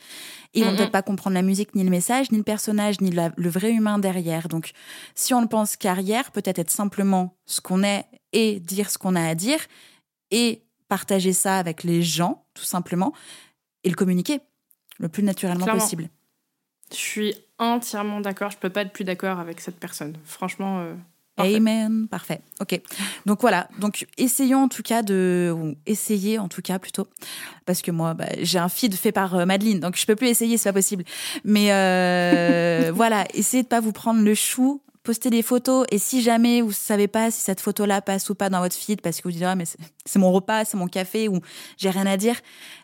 Ils vont peut-être pas comprendre la musique, ni le message, ni le personnage, ni le vrai humain derrière. Donc, si on le pense carrière, peut-être être simplement ce qu'on est et dire ce qu'on a à dire et partager ça avec les gens, tout simplement, et le communiquer le plus naturellement possible. Je suis entièrement d'accord. Je peux pas être plus d'accord avec cette personne. Franchement. Euh, Amen. Parfait. Ok. Donc voilà. Donc essayons en tout cas de, ou essayez en tout cas plutôt, parce que moi, bah, j'ai un feed fait par euh, Madeleine, donc je peux plus essayer, c'est pas possible. Mais euh, [LAUGHS] voilà, essayez de pas vous prendre le chou. Postez des photos et si jamais vous savez pas si cette photo-là passe ou pas dans votre feed parce que vous dites ah mais c'est mon repas, c'est mon café ou j'ai rien à dire,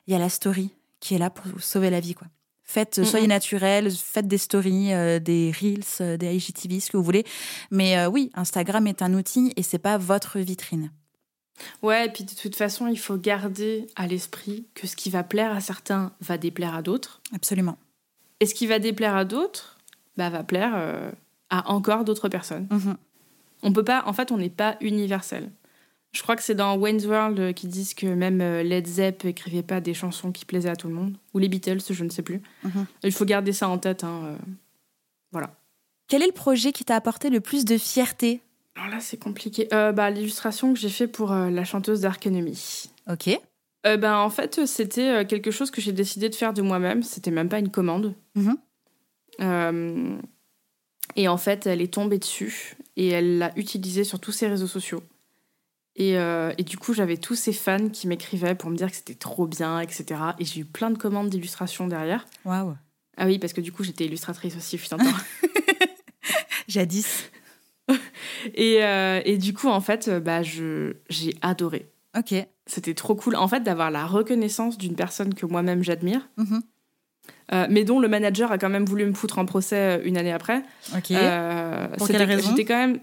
il y a la story qui est là pour vous sauver la vie quoi. Faites, soyez naturel, faites des stories, euh, des reels, euh, des IGTV, ce que vous voulez. Mais euh, oui, Instagram est un outil et c'est pas votre vitrine. Ouais, et puis de toute façon, il faut garder à l'esprit que ce qui va plaire à certains va déplaire à d'autres. Absolument. Et ce qui va déplaire à d'autres, bah, va plaire à encore d'autres personnes. Mhm. On peut pas, en fait, on n'est pas universel. Je crois que c'est dans Wayne's World euh, qu'ils disent que même euh, Led Zepp écrivait pas des chansons qui plaisaient à tout le monde. Ou les Beatles, je ne sais plus. Mhm. Il faut garder ça en tête. Hein, euh. Voilà. Quel est le projet qui t'a apporté le plus de fierté? Alors là, c'est compliqué. bah, L'illustration que j'ai fait pour la chanteuse Enemy. Ok. ben, en fait, c'était quelque chose que j'ai décidé de faire de moi-même. C'était même pas une commande. Mhm. et en fait, elle est tombée dessus et elle l'a utilisée sur tous ses réseaux sociaux. Euh, et, du coup, j'avais tous ces fans qui m'écrivaient pour me dire que c'était trop bien, etc. Et j'ai eu plein de commandes d'illustrations derrière. Waouh. Ah oui, parce que du coup, j'étais illustratrice aussi, je temps. [LAUGHS] Jadis. [LAUGHS] et, euh, et, du coup, en fait, bah, j'ai adoré. Ok. C'était trop cool, en fait, d'avoir la reconnaissance d'une personne que moi-même j'admire. Mm-hmm. Euh, mais dont le manager a quand même voulu me foutre en procès une année après. Ok. pour quelle raison? J'étais quand même,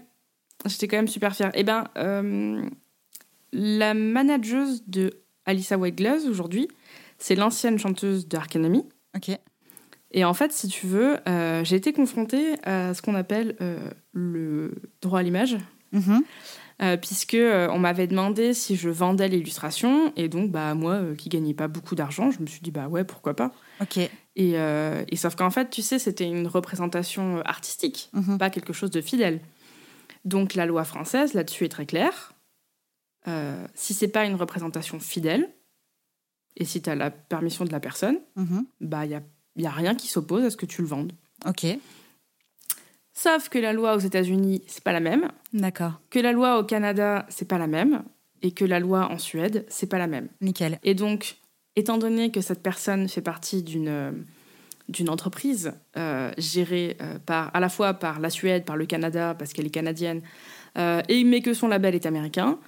j'étais quand même super fière. Eh ben, la manageuse de Alissa White Glass aujourd'hui, c'est l'ancienne chanteuse de Enemy. Ok. Et en fait, si tu veux, euh, j'ai été confrontée à ce qu'on appelle euh, le droit à l'image. Mm-hmm. Euh, puisque on m'avait demandé si je vendais l'illustration et donc bah moi qui gagnais pas beaucoup d'argent je me suis dit bah ouais pourquoi pas ok et, et sauf qu'en fait tu sais c'était une représentation artistique mm-hmm. pas quelque chose de fidèle donc la loi française là-dessus est très claire euh, si c'est pas une représentation fidèle, et si tu as la permission de la personne, mhm. bah il y a, y a, rien qui s'oppose à ce que tu le vendes. Ok. Sauf que la loi aux États-Unis, c'est pas la même. D'accord. Que la loi au Canada, c'est pas la même. Et que la loi en Suède, c'est pas la même. Nickel. Et donc, étant donné que cette personne fait partie d'une d'une entreprise euh, gérée euh, par, à la fois par la Suède, par le Canada, parce qu'elle est canadienne, et mais que son label est américain,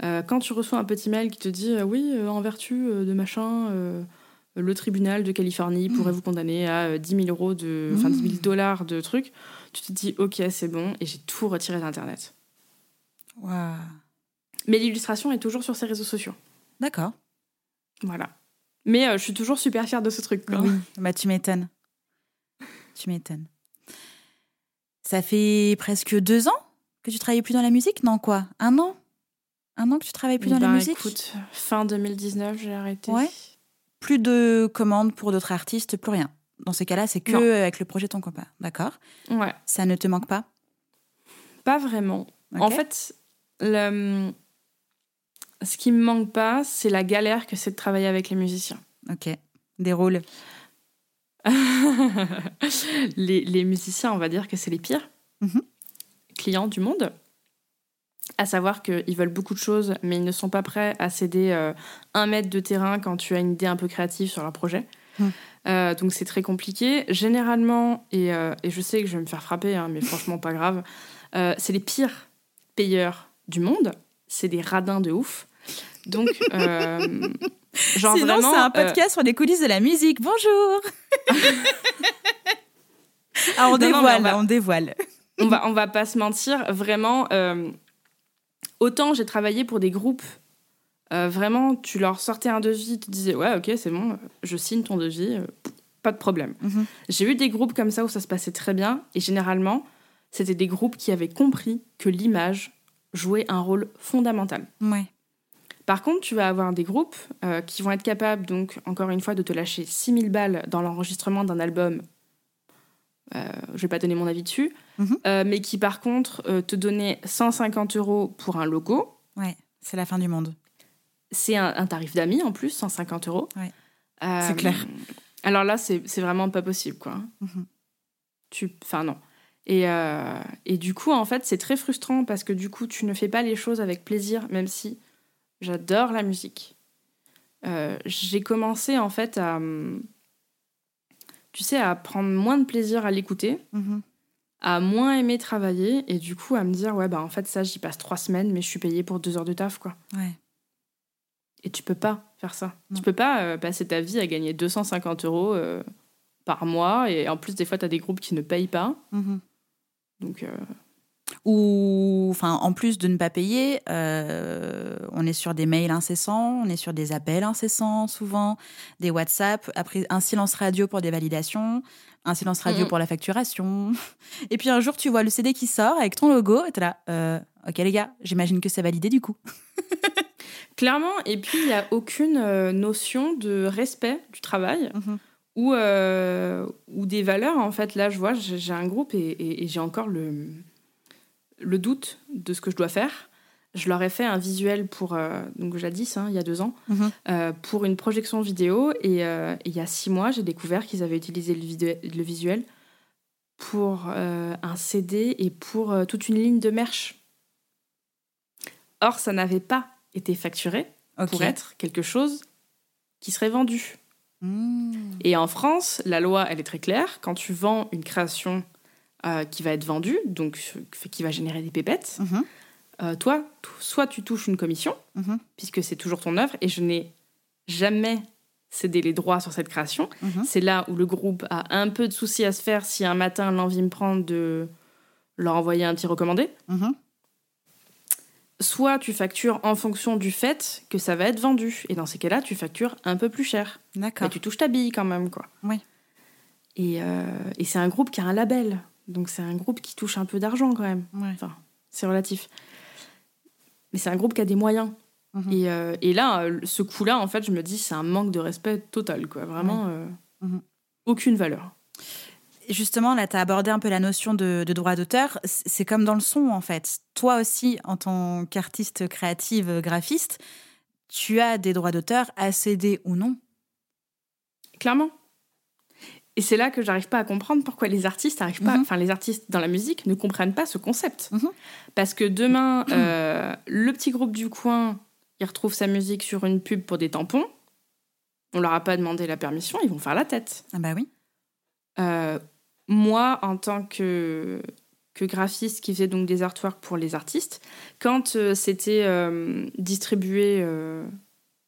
quand tu reçois un petit mail qui te dit oui, en vertu de machin, le tribunal de Californie pourrait vous condamner à 10 000 euros de, enfin 10 000 dollars de trucs, tu te dis ok, c'est bon, et j'ai tout retiré d'Internet. Waouh. Mais l'illustration est toujours sur ses réseaux sociaux. D'accord. Voilà. Mais je suis toujours super fière de ce truc. Quoi. Oui, bah, tu m'étonnes. Tu m'étonnes. Ça fait presque deux ans que tu travailles plus dans la musique? Non, quoi? Un an? Un an que tu travailles plus dans la ben, musique? écoute, fin 2019, j'ai arrêté. Ouais. Plus de commandes pour d'autres artistes, plus rien. Dans ces cas-là, c'est que avec le projet ton copain. D'accord? Ouais. Ça ne te manque pas? Pas vraiment. En fait, le... ce qui me manque pas, c'est la galère que c'est de travailler avec les musiciens. Ok. Des rôles [LAUGHS] les, musiciens, on va dire que c'est les pires mhm. clients du monde. À savoir qu'ils veulent beaucoup de choses, mais ils ne sont pas prêts à céder euh, un mètre de terrain quand tu as une idée un peu créative sur leur projet. Mhm. Euh, donc c'est très compliqué. Généralement, euh, et, je sais que je vais me faire frapper, hein, mais franchement pas grave, c'est les pires payeurs du monde. C'est des radins de ouf. Donc, [LAUGHS] Genre Sinon, c'est un podcast sur les coulisses de la musique. Bonjour [LAUGHS] ah, on dévoile, on, dévoile. On va, on va pas se mentir, vraiment. Autant j'ai travaillé pour des groupes, euh, vraiment, tu leur sortais un devis, tu disais ouais, ok, c'est bon, je signe ton devis, euh, pas de problème. Mhm. J'ai eu des groupes comme ça où ça se passait très bien, et généralement, c'était des groupes qui avaient compris que l'image jouait un rôle fondamental. Ouais. Par contre, tu vas avoir des groupes euh, qui vont être capables, donc, encore une fois, de te lâcher 6000 balles dans l'enregistrement d'un album. Euh, je vais pas donner mon avis dessus, mhm. euh, mais qui, par contre, euh, te donner 150 euros pour un logo. Ouais, c'est la fin du monde. C'est un, tarif d'amis en plus, 150 euros. Ouais. c'est clair. Alors là, c'est vraiment pas possible, quoi. Mhm. Tu, enfin non. Et, et, du coup, en fait, c'est très frustrant parce que du coup, tu ne fais pas les choses avec plaisir, même si J'adore la musique. Euh, j'ai commencé en fait à, tu sais, à prendre moins de plaisir à l'écouter, mhm. À moins aimer travailler et du coup à me dire ouais bah en fait ça j'y passe trois semaines mais je suis payée pour deux heures de taf quoi. Ouais. Et tu peux pas faire ça. Tu peux pas euh, passer ta vie à gagner 250 euros euh, par mois et en plus des fois tu as des groupes qui ne payent pas. Mhm. Donc ou, enfin, en plus de ne pas payer, euh, on est sur des mails incessants, on est sur des appels incessants souvent, des WhatsApp, après un silence radio pour des validations, un silence radio pour la facturation. [LAUGHS] Et puis un jour, tu vois le CD qui sort avec ton logo, et t'es là, euh, ok les gars, j'imagine que c'est validé du coup. [LAUGHS] Clairement, et puis il n'y a aucune euh, notion de respect du travail. Mhm. Ou, ou des valeurs, en fait. Là, je vois, j'ai un groupe et j'ai encore le, le doute de ce que je dois faire. Je leur ai fait un visuel pour, euh, donc jadis, hein, il y a deux ans, mhm. euh, pour une projection vidéo. Euh, et, il y a six mois, j'ai découvert qu'ils avaient utilisé le, visuel pour un CD et pour toute une ligne de merch. Or, ça n'avait pas été facturé pour être quelque chose qui serait vendu. Hmm. Et en France, la loi, elle est très claire. Quand tu vends une création euh, qui va être vendu, donc qui va générer des pépettes. Mhm. Euh, toi, soit tu touches une commission, mhm. puisque c'est toujours ton œuvre, et je n'ai jamais cédé les droits sur cette création. Mhm. C'est là où le groupe a un peu de soucis à se faire si un matin l'envie me prend de leur envoyer un petit recommandé. Soit tu factures en fonction du fait que ça va être vendu. Et dans ces cas-là, tu factures un peu plus cher. D'accord. Mais tu touches ta bille quand même, quoi. Oui. Et, euh, et c'est un groupe qui a un label. Donc c'est un groupe qui touche un peu d'argent quand même. Enfin, c'est relatif. Mais c'est un groupe qui a des moyens. Mhm. Et, euh, et, là, euh, ce coup-là, en fait, je me dis, c'est un manque de respect total, quoi. Vraiment, euh, mhm. aucune valeur. Justement, là, tu as abordé un peu la notion de, de droit d'auteur. C'est comme dans le son, en fait. Toi aussi, en tant qu'artiste créative, graphiste, tu as des droits d'auteur à céder ou non? Clairement. Et c'est là que j'arrive pas à comprendre pourquoi les artistes arrivent pas, mhm. enfin les artistes dans la musique ne comprennent pas ce concept. Mhm. Parce que demain, [CLEARS THROAT] euh, le petit groupe du coin, il retrouve sa musique sur une pub pour des tampons. On leur a pas demandé la permission, ils vont faire la tête. Ah bah oui. Euh, moi, en tant que que graphiste qui faisait donc des artworks pour les artistes. Quand euh, c'était distribué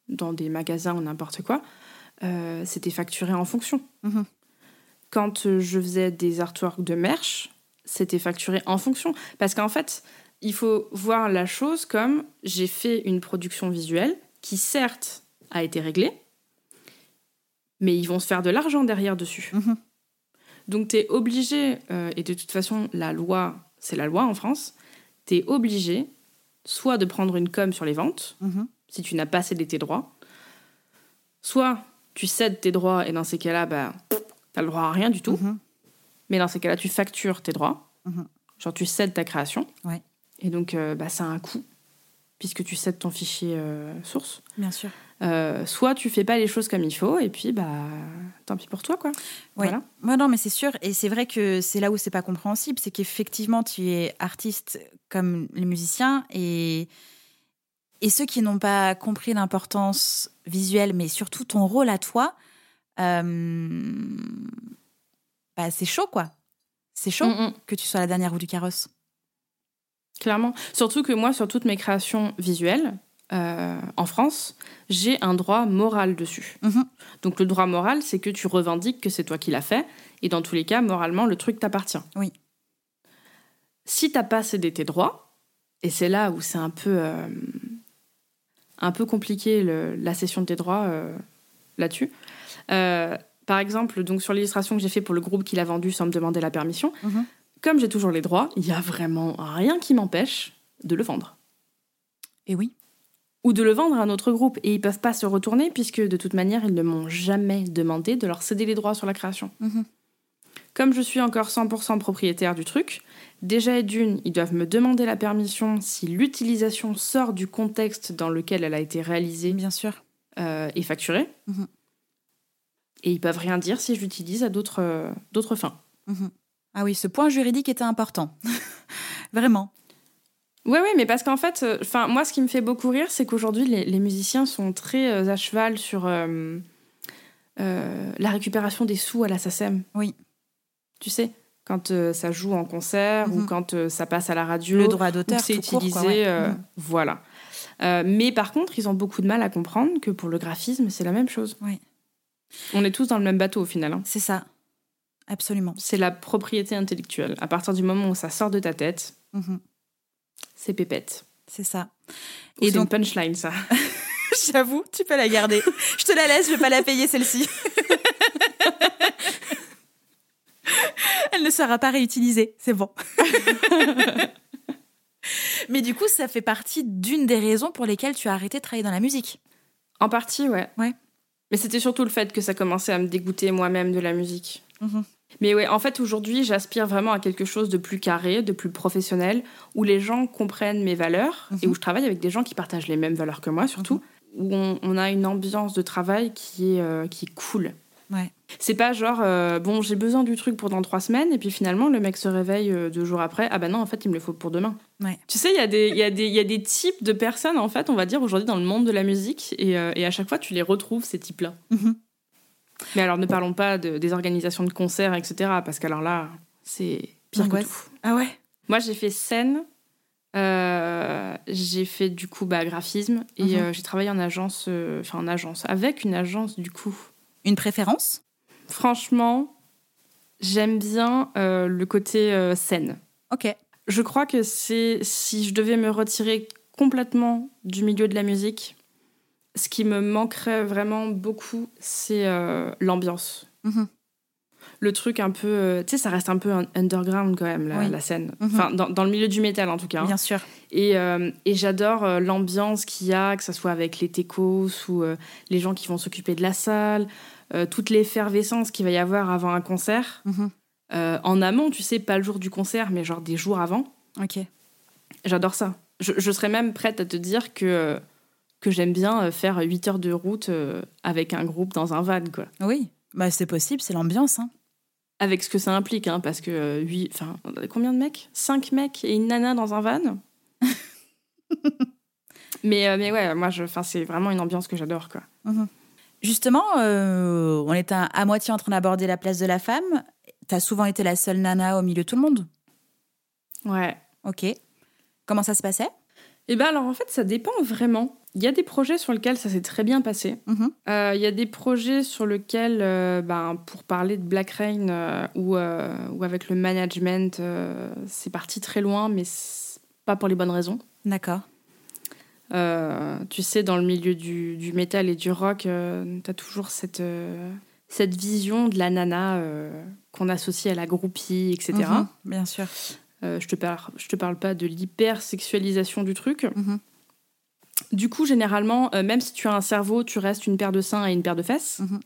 dans des magasins ou n'importe quoi, c'était facturé en fonction. Mhm. Quand je faisais des artworks de merch, c'était facturé en fonction. Parce qu'en fait, il faut voir la chose comme j'ai fait une production visuelle qui certes a été réglée, mais ils vont se faire de l'argent derrière dessus. Mhm. Donc tu es obligé, euh, et de toute façon la loi, c'est la loi en France, tu es obligé soit de prendre une com sur les ventes, Mhm. si tu n'as pas cédé tes droits, soit tu cèdes tes droits et dans ces cas-là, bah, tu le droit à rien du tout, Mhm. mais dans ces cas-là, tu factures tes droits, Mhm. genre tu cèdes ta création, Ouais. et donc euh, bah, ça a un coût, puisque tu cèdes ton fichier euh, source. Bien sûr. Euh, soit tu fais pas les choses comme il faut, et puis bah tant pis pour toi, quoi. Ouais. Voilà. Ouais, non, mais c'est sûr. Et c'est vrai que c'est là où c'est pas compréhensible. C'est qu'effectivement, tu es artiste comme les musiciens et, et ceux qui n'ont pas compris l'importance visuelle, mais surtout ton rôle à toi, bah, c'est chaud, quoi. C'est chaud Mm, mm. que tu sois la dernière roue du carrosse. Clairement. Surtout que moi, sur toutes mes créations visuelles, euh, en France, j'ai un droit moral dessus. Mhm. Donc le droit moral, c'est que tu revendiques que c'est toi qui l'as fait, et dans tous les cas, moralement, le truc t'appartient. Oui. Si t'as pas cédé tes droits, et c'est là où c'est un peu, euh, un peu compliqué le- la cession de tes droits euh, là-dessus. Euh, par exemple, donc sur l'illustration que j'ai fait pour le groupe qui l'a vendu sans me demander la permission, Mhm. comme j'ai toujours les droits, il y a vraiment rien qui m'empêche de le vendre Et oui. ou de le vendre à un autre groupe. Et ils peuvent pas se retourner puisque de toute manière, ils ne m'ont jamais demandé de leur céder les droits sur la création. Mhm. Comme je suis encore 100% propriétaire du truc, déjà d'une, ils doivent me demander la permission si l'utilisation sort du contexte dans lequel elle a été réalisée Bien sûr. euh, et facturée. Mhm. Et ils peuvent rien dire si je l'utilise à d'autres euh, d'autres fins. Mhm. Ah oui, ce point juridique était important. [LAUGHS] Vraiment. Oui, oui, mais parce qu'en fait, euh, enfin, moi, ce qui me fait beaucoup rire, c'est qu'aujourd'hui, les, les musiciens sont très euh, à cheval sur euh, euh, la récupération des sous à la SACEM. Oui. Tu sais, quand euh, ça joue en concert ou Mhm. quand euh, ça passe à la radio, Le droit d'auteur, c'est court, utilisé, quoi, ouais. euh, Mhm. voilà. Euh, mais par contre, ils ont beaucoup de mal à comprendre que pour le graphisme, c'est la même chose. Oui. On est tous dans le même bateau au final. hein. C'est ça. Absolument. C'est la propriété intellectuelle. À partir du moment où ça sort de ta tête, Mhm. c'est pépette. C'est ça. Et Et donc donc- punchline ça. [LAUGHS] J'avoue, tu peux la garder. je te la laisse, je vais pas la payer celle-ci. [LAUGHS] Elle ne sera pas réutilisée, c'est bon. [LAUGHS] Mais du coup, ça fait partie d'une des raisons pour lesquelles tu as arrêté de travailler dans la musique. En partie, ouais. Ouais. Mais c'était surtout le fait que ça commençait à me dégoûter moi-même de la musique. Mhm. Mais ouais, en fait, aujourd'hui, j'aspire vraiment à quelque chose de plus carré, de plus professionnel, où les gens comprennent mes valeurs et Mhm. où je travaille avec des gens qui partagent les mêmes valeurs que moi, surtout, où on, on a une ambiance de travail qui est, euh, qui est cool. Ouais. C'est pas genre, euh, bon, j'ai besoin du truc pour dans trois semaines, et puis finalement, le mec se réveille euh, deux jours après, ah bah non, en fait, il me le faut pour demain. Ouais. Tu sais, il y, a des- y, a des- il y a des types de personnes, en fait, on va dire, aujourd'hui, dans le monde de la musique, et, euh, et à chaque fois, tu les retrouves, ces types-là. Mhm. Mais alors, ne parlons pas de- des organisations de concerts, etc., parce qu'alors là, c'est pire que L'angoisse. tout. Ah ouais Moi, j'ai fait scène, euh, j'ai fait du coup bah, graphisme, et Mhm. euh, j'ai travaillé en agence, euh, enfin en agence, avec une agence du coup. Une préférence? Franchement, j'aime bien euh, le côté euh, scène. Ok. Je crois que c'est si je devais me retirer complètement du milieu de la musique, ce qui me manquerait vraiment beaucoup, c'est euh, l'ambiance. Mhm. Le truc un peu, euh, tu sais, ça reste un peu un underground quand même la, Oui. la scène. Mhm. Enfin, dans, dans le milieu du métal en tout cas. hein. Bien sûr. Et, euh, et j'adore euh, l'ambiance qu'il y a, que ce soit avec les techos ou euh, les gens qui vont s'occuper de la salle, toute l'effervescence qu'il va y avoir avant un concert. Mhm. En amont, tu sais, pas le jour du concert, mais genre des jours avant. Ok. J'adore ça. Je, je serais même prête à te dire que, que j'aime bien faire 8 heures de route avec un groupe dans un van, quoi. Oui. Bah, c'est possible, c'est l'ambiance. Hein. Avec ce que ça implique, hein, parce que euh, huit- enfin, combien de mecs? 5 mecs et une nana dans un van? [LAUGHS] Mais, euh, mais ouais, moi, c'est vraiment une ambiance que j'adore, quoi. Justement, euh, on est à, à moitié en train d'aborder la place de la femme. T'as souvent été la seule nana au milieu de tout le monde? Ouais. Ok. Comment ça se passait? Eh ben alors en fait, ça dépend vraiment. Il y a des projets sur lesquels ça s'est très bien passé. Mhm. Euh, Il y a des projets sur lesquels, euh, ben, pour parler de Black Rain euh, ou, ou avec le management, c'est parti très loin, mais pas pour les bonnes raisons. D'accord. Tu sais, dans le milieu du, du métal et du rock, euh, t'as toujours cette, cette vision de la nana qu'on associe à la groupie, etc. Mhm, Bien sûr. Je te parle, je te parle pas de l'hypersexualisation du truc. Mhm. Du coup, généralement, euh, même si tu as un cerveau, tu restes une paire de seins et une paire de fesses. Mhm.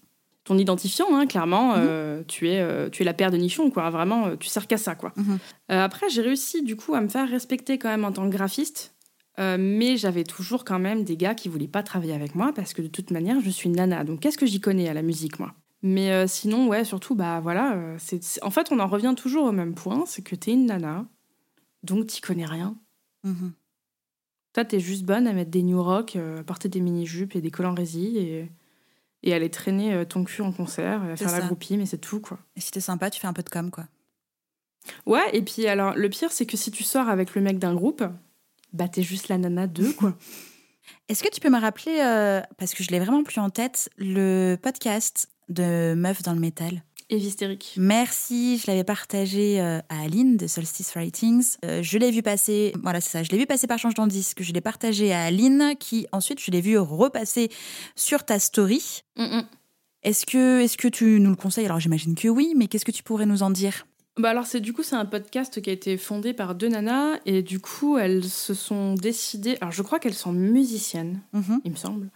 Ton identifiant, hein, clairement, euh, tu, es, euh, tu es la paire de nichons, quoi. Vraiment, tu sers qu'à ça, quoi. Mhm. Après, j'ai réussi, du coup, à me faire respecter quand même en tant que graphiste. Mais j'avais toujours quand même des gars qui voulaient pas travailler avec moi parce que de toute manière, je suis une nana. Donc, qu'est-ce que j'y connais à la musique, moi? Mais sinon, ouais, surtout, bah voilà. c'est- En fait, on en revient toujours au même point c'est que t'es une nana, donc t'y connais rien. Toi, t'es juste bonne à mettre des new rock, euh, porter des mini-jupes et des collants résille et, et aller traîner euh, ton cul en concert, à faire la groupie, mais c'est tout, quoi. Et si t'es sympa, tu fais un peu de com, quoi. Ouais, et puis alors, le pire, c'est que si tu sors avec le mec d'un groupe, bah t'es juste la nana d'eux, [LAUGHS] quoi. Est-ce que tu peux me rappeler, euh, parce que je l'ai vraiment plus en tête, le podcast de Meuf dans le métal? Et hystérique. Merci, je l'avais partagé euh, à Aline de Solstice Writings. Euh, je l'ai vu passer, voilà, c'est ça, je l'ai vu passer par Change Disque, je l'ai partagé à Aline, qui ensuite je l'ai vu repasser sur ta story. Est-ce que, est-ce que tu nous le conseilles? Alors j'imagine que oui, mais qu'est-ce que tu pourrais nous en dire? Bah alors c'est du coup c'est un podcast qui a été fondé par deux nanas et du coup elles se sont décidées alors je crois qu'elles sont musiciennes Mhm. il me semble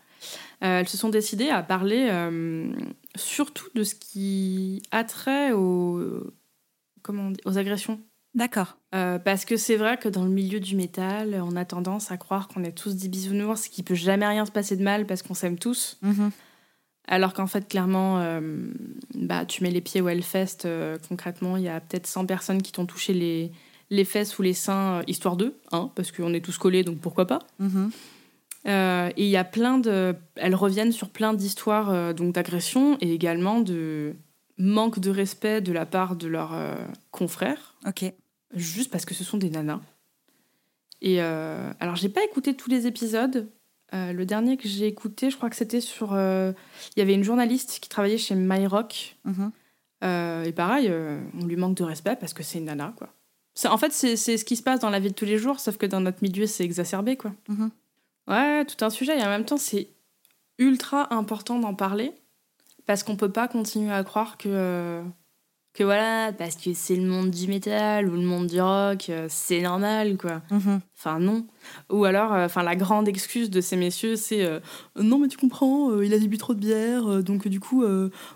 Euh, elles se sont décidées à parler euh, surtout de ce qui a trait aux comment on dit, aux agressions D'accord. Euh, parce que c'est vrai que dans le milieu du métal on a tendance à croire qu'on est tous des bisounours qu'il peut jamais rien se passer de mal parce qu'on s'aime tous Mhm. alors qu'en fait, clairement, euh, bah, tu mets les pieds au Hellfest, euh, concrètement, il y a peut-être 100 personnes qui t'ont touché les, les fesses ou les seins, euh, histoire d'eux, hein, parce qu'on est tous collés, donc pourquoi pas. Mhm. Euh, et il y a plein de... Elles reviennent sur plein d'histoires euh, donc d'agressions et également de manque de respect de la part de leurs euh, confrères, Ok. juste parce que ce sont des nanas. Et alors, j'ai pas écouté tous les épisodes. Le dernier que j'ai écouté, je crois que c'était sur. Il y avait une journaliste qui travaillait chez MyRock. Euh, et pareil, on lui manque de respect parce que c'est une nana, quoi. En fait, c'est ce qui se passe dans la vie de tous les jours, sauf que dans notre milieu, c'est exacerbé, quoi. Mhm. Ouais, tout un sujet. Et en même temps, c'est ultra important d'en parler parce qu'on peut pas continuer à croire que. euh, que voilà, parce que c'est le monde du métal ou le monde du rock, euh, c'est normal, quoi. Mhm. Enfin, non. Ou alors, euh, enfin, la grande excuse de ces messieurs, c'est euh, non, mais tu comprends, euh, il a bu trop de bière, euh, donc du coup,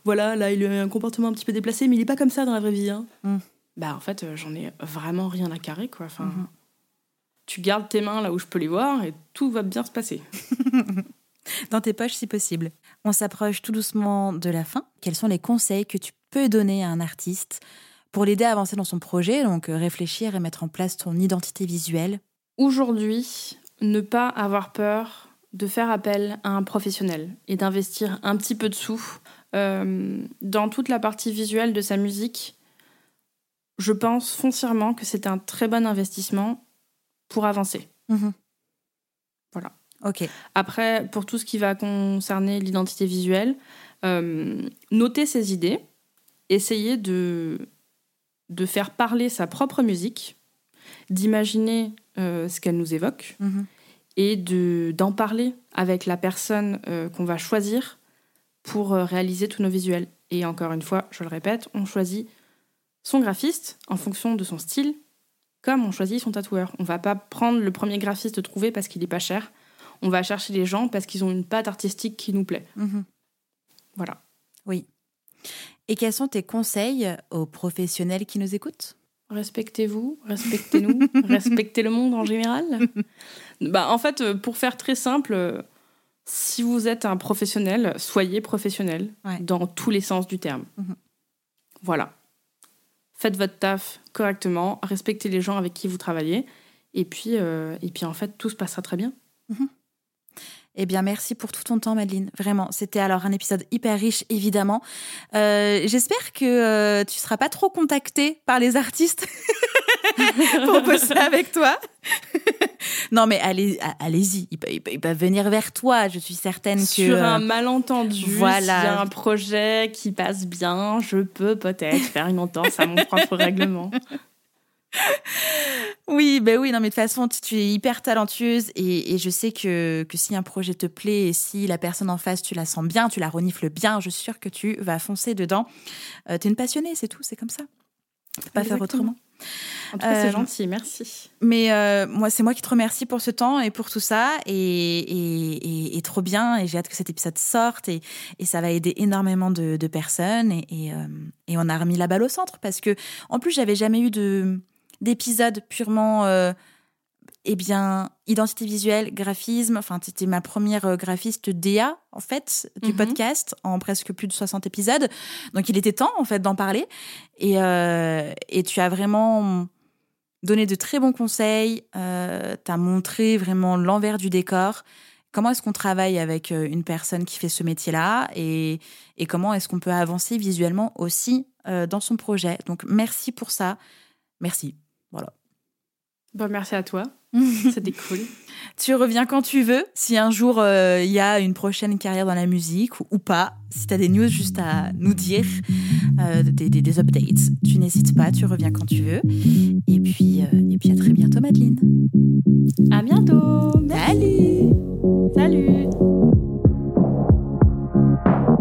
voilà, là, il a un comportement un petit peu déplacé, mais il est pas comme ça dans la vraie vie. Hein. Mm. Bah, en fait, j'en ai vraiment rien à carrer, quoi. Enfin, Mhm. Tu gardes tes mains là où je peux les voir et tout va bien se passer. [LAUGHS] Dans tes poches si possible. On s'approche tout doucement de la fin. Quels sont les conseils que tu peux donner à un artiste pour l'aider à avancer dans son projet, donc euh, réfléchir et mettre en place ton identité visuelle? Aujourd'hui, ne pas avoir peur de faire appel à un professionnel et d'investir un petit peu de sous euh, dans toute la partie visuelle de sa musique. Je pense foncièrement que c'est un très bon investissement pour avancer. Mhm. Voilà. Ok. Après, pour tout ce qui va concerner l'identité visuelle, euh, noter ses idées, essayer de, de faire parler sa propre musique, d'imaginer euh, ce qu'elle nous évoque Mhm. et de, d'en parler avec la personne euh, qu'on va choisir pour euh, réaliser tous nos visuels. Et encore une fois, je le répète, on choisit son graphiste en fonction de son style, comme on choisit son tatoueur. On va pas prendre le premier graphiste trouvé parce qu'il est pas cher. On va chercher les gens parce qu'ils ont une patte artistique qui nous plaît. Mhm. Voilà. Et quels sont tes conseils aux professionnels qui nous écoutent? Respectez-vous, respectez-nous, [LAUGHS] respectez le monde en général. Bah, en fait, euh, pour faire très simple, euh, si vous êtes un professionnel, soyez professionnel Ouais. dans tous les sens du terme. Mhm. Voilà. Faites votre taf correctement, respectez les gens avec qui vous travaillez, et puis, euh, en fait, tout se passera très bien. Eh bien, merci pour tout ton temps, Madeleine. Vraiment, c'était alors un épisode hyper riche, évidemment. Euh, j'espère que euh, tu seras pas trop contactée par les artistes [LAUGHS] pour bosser avec toi. [LAUGHS] non, mais allez, allez-y. Ils, peuvent venir vers toi. Je suis certaine que sur un malentendu, voilà, s'il y a un projet qui passe bien, je peux peut-être faire une entente à mon propre règlement. [LAUGHS] Oui, ben oui, non, mais de toute façon, tu, es hyper talentueuse et, je sais que, que, si un projet te plaît et si la personne en face, tu la sens bien, tu la renifles bien, je suis sûre que tu vas foncer dedans. Euh, tu es une passionnée, c'est tout, c'est comme ça. Tu peux pas faire autrement. En tout cas, c'est euh, gentil, merci. Mais euh, moi, c'est moi qui te remercie pour ce temps et pour tout ça. Et, et, trop bien. Et j'ai hâte que cet épisode sorte. Et, ça va aider énormément de, personnes. Et, on a remis la balle au centre parce que, en plus, j'avais jamais eu de d'épisodes purement euh, eh bien, identité visuelle, graphisme. Enfin, tu étais ma première euh, graphiste DA, en fait, du mhm. podcast, en presque plus de 60 épisodes. Donc, il était temps, en fait, d'en parler. Et, euh, et, tu as vraiment donné de très bons conseils. Euh, tu as montré vraiment l'envers du décor. Comment est-ce qu'on travaille avec une personne qui fait ce métier-là et, et, comment est-ce qu'on peut avancer visuellement aussi dans son projet? Donc, merci pour ça. Merci. Bon, merci à toi. [LAUGHS] C'était cool. Tu reviens quand tu veux. Si un jour euh, il y a une prochaine carrière dans la musique ou, pas, si tu as des news juste à nous dire, euh, des, des, updates, tu n'hésites pas, tu reviens quand tu veux. Et puis, euh, et puis à très bientôt, Madeleine. À bientôt. Salut.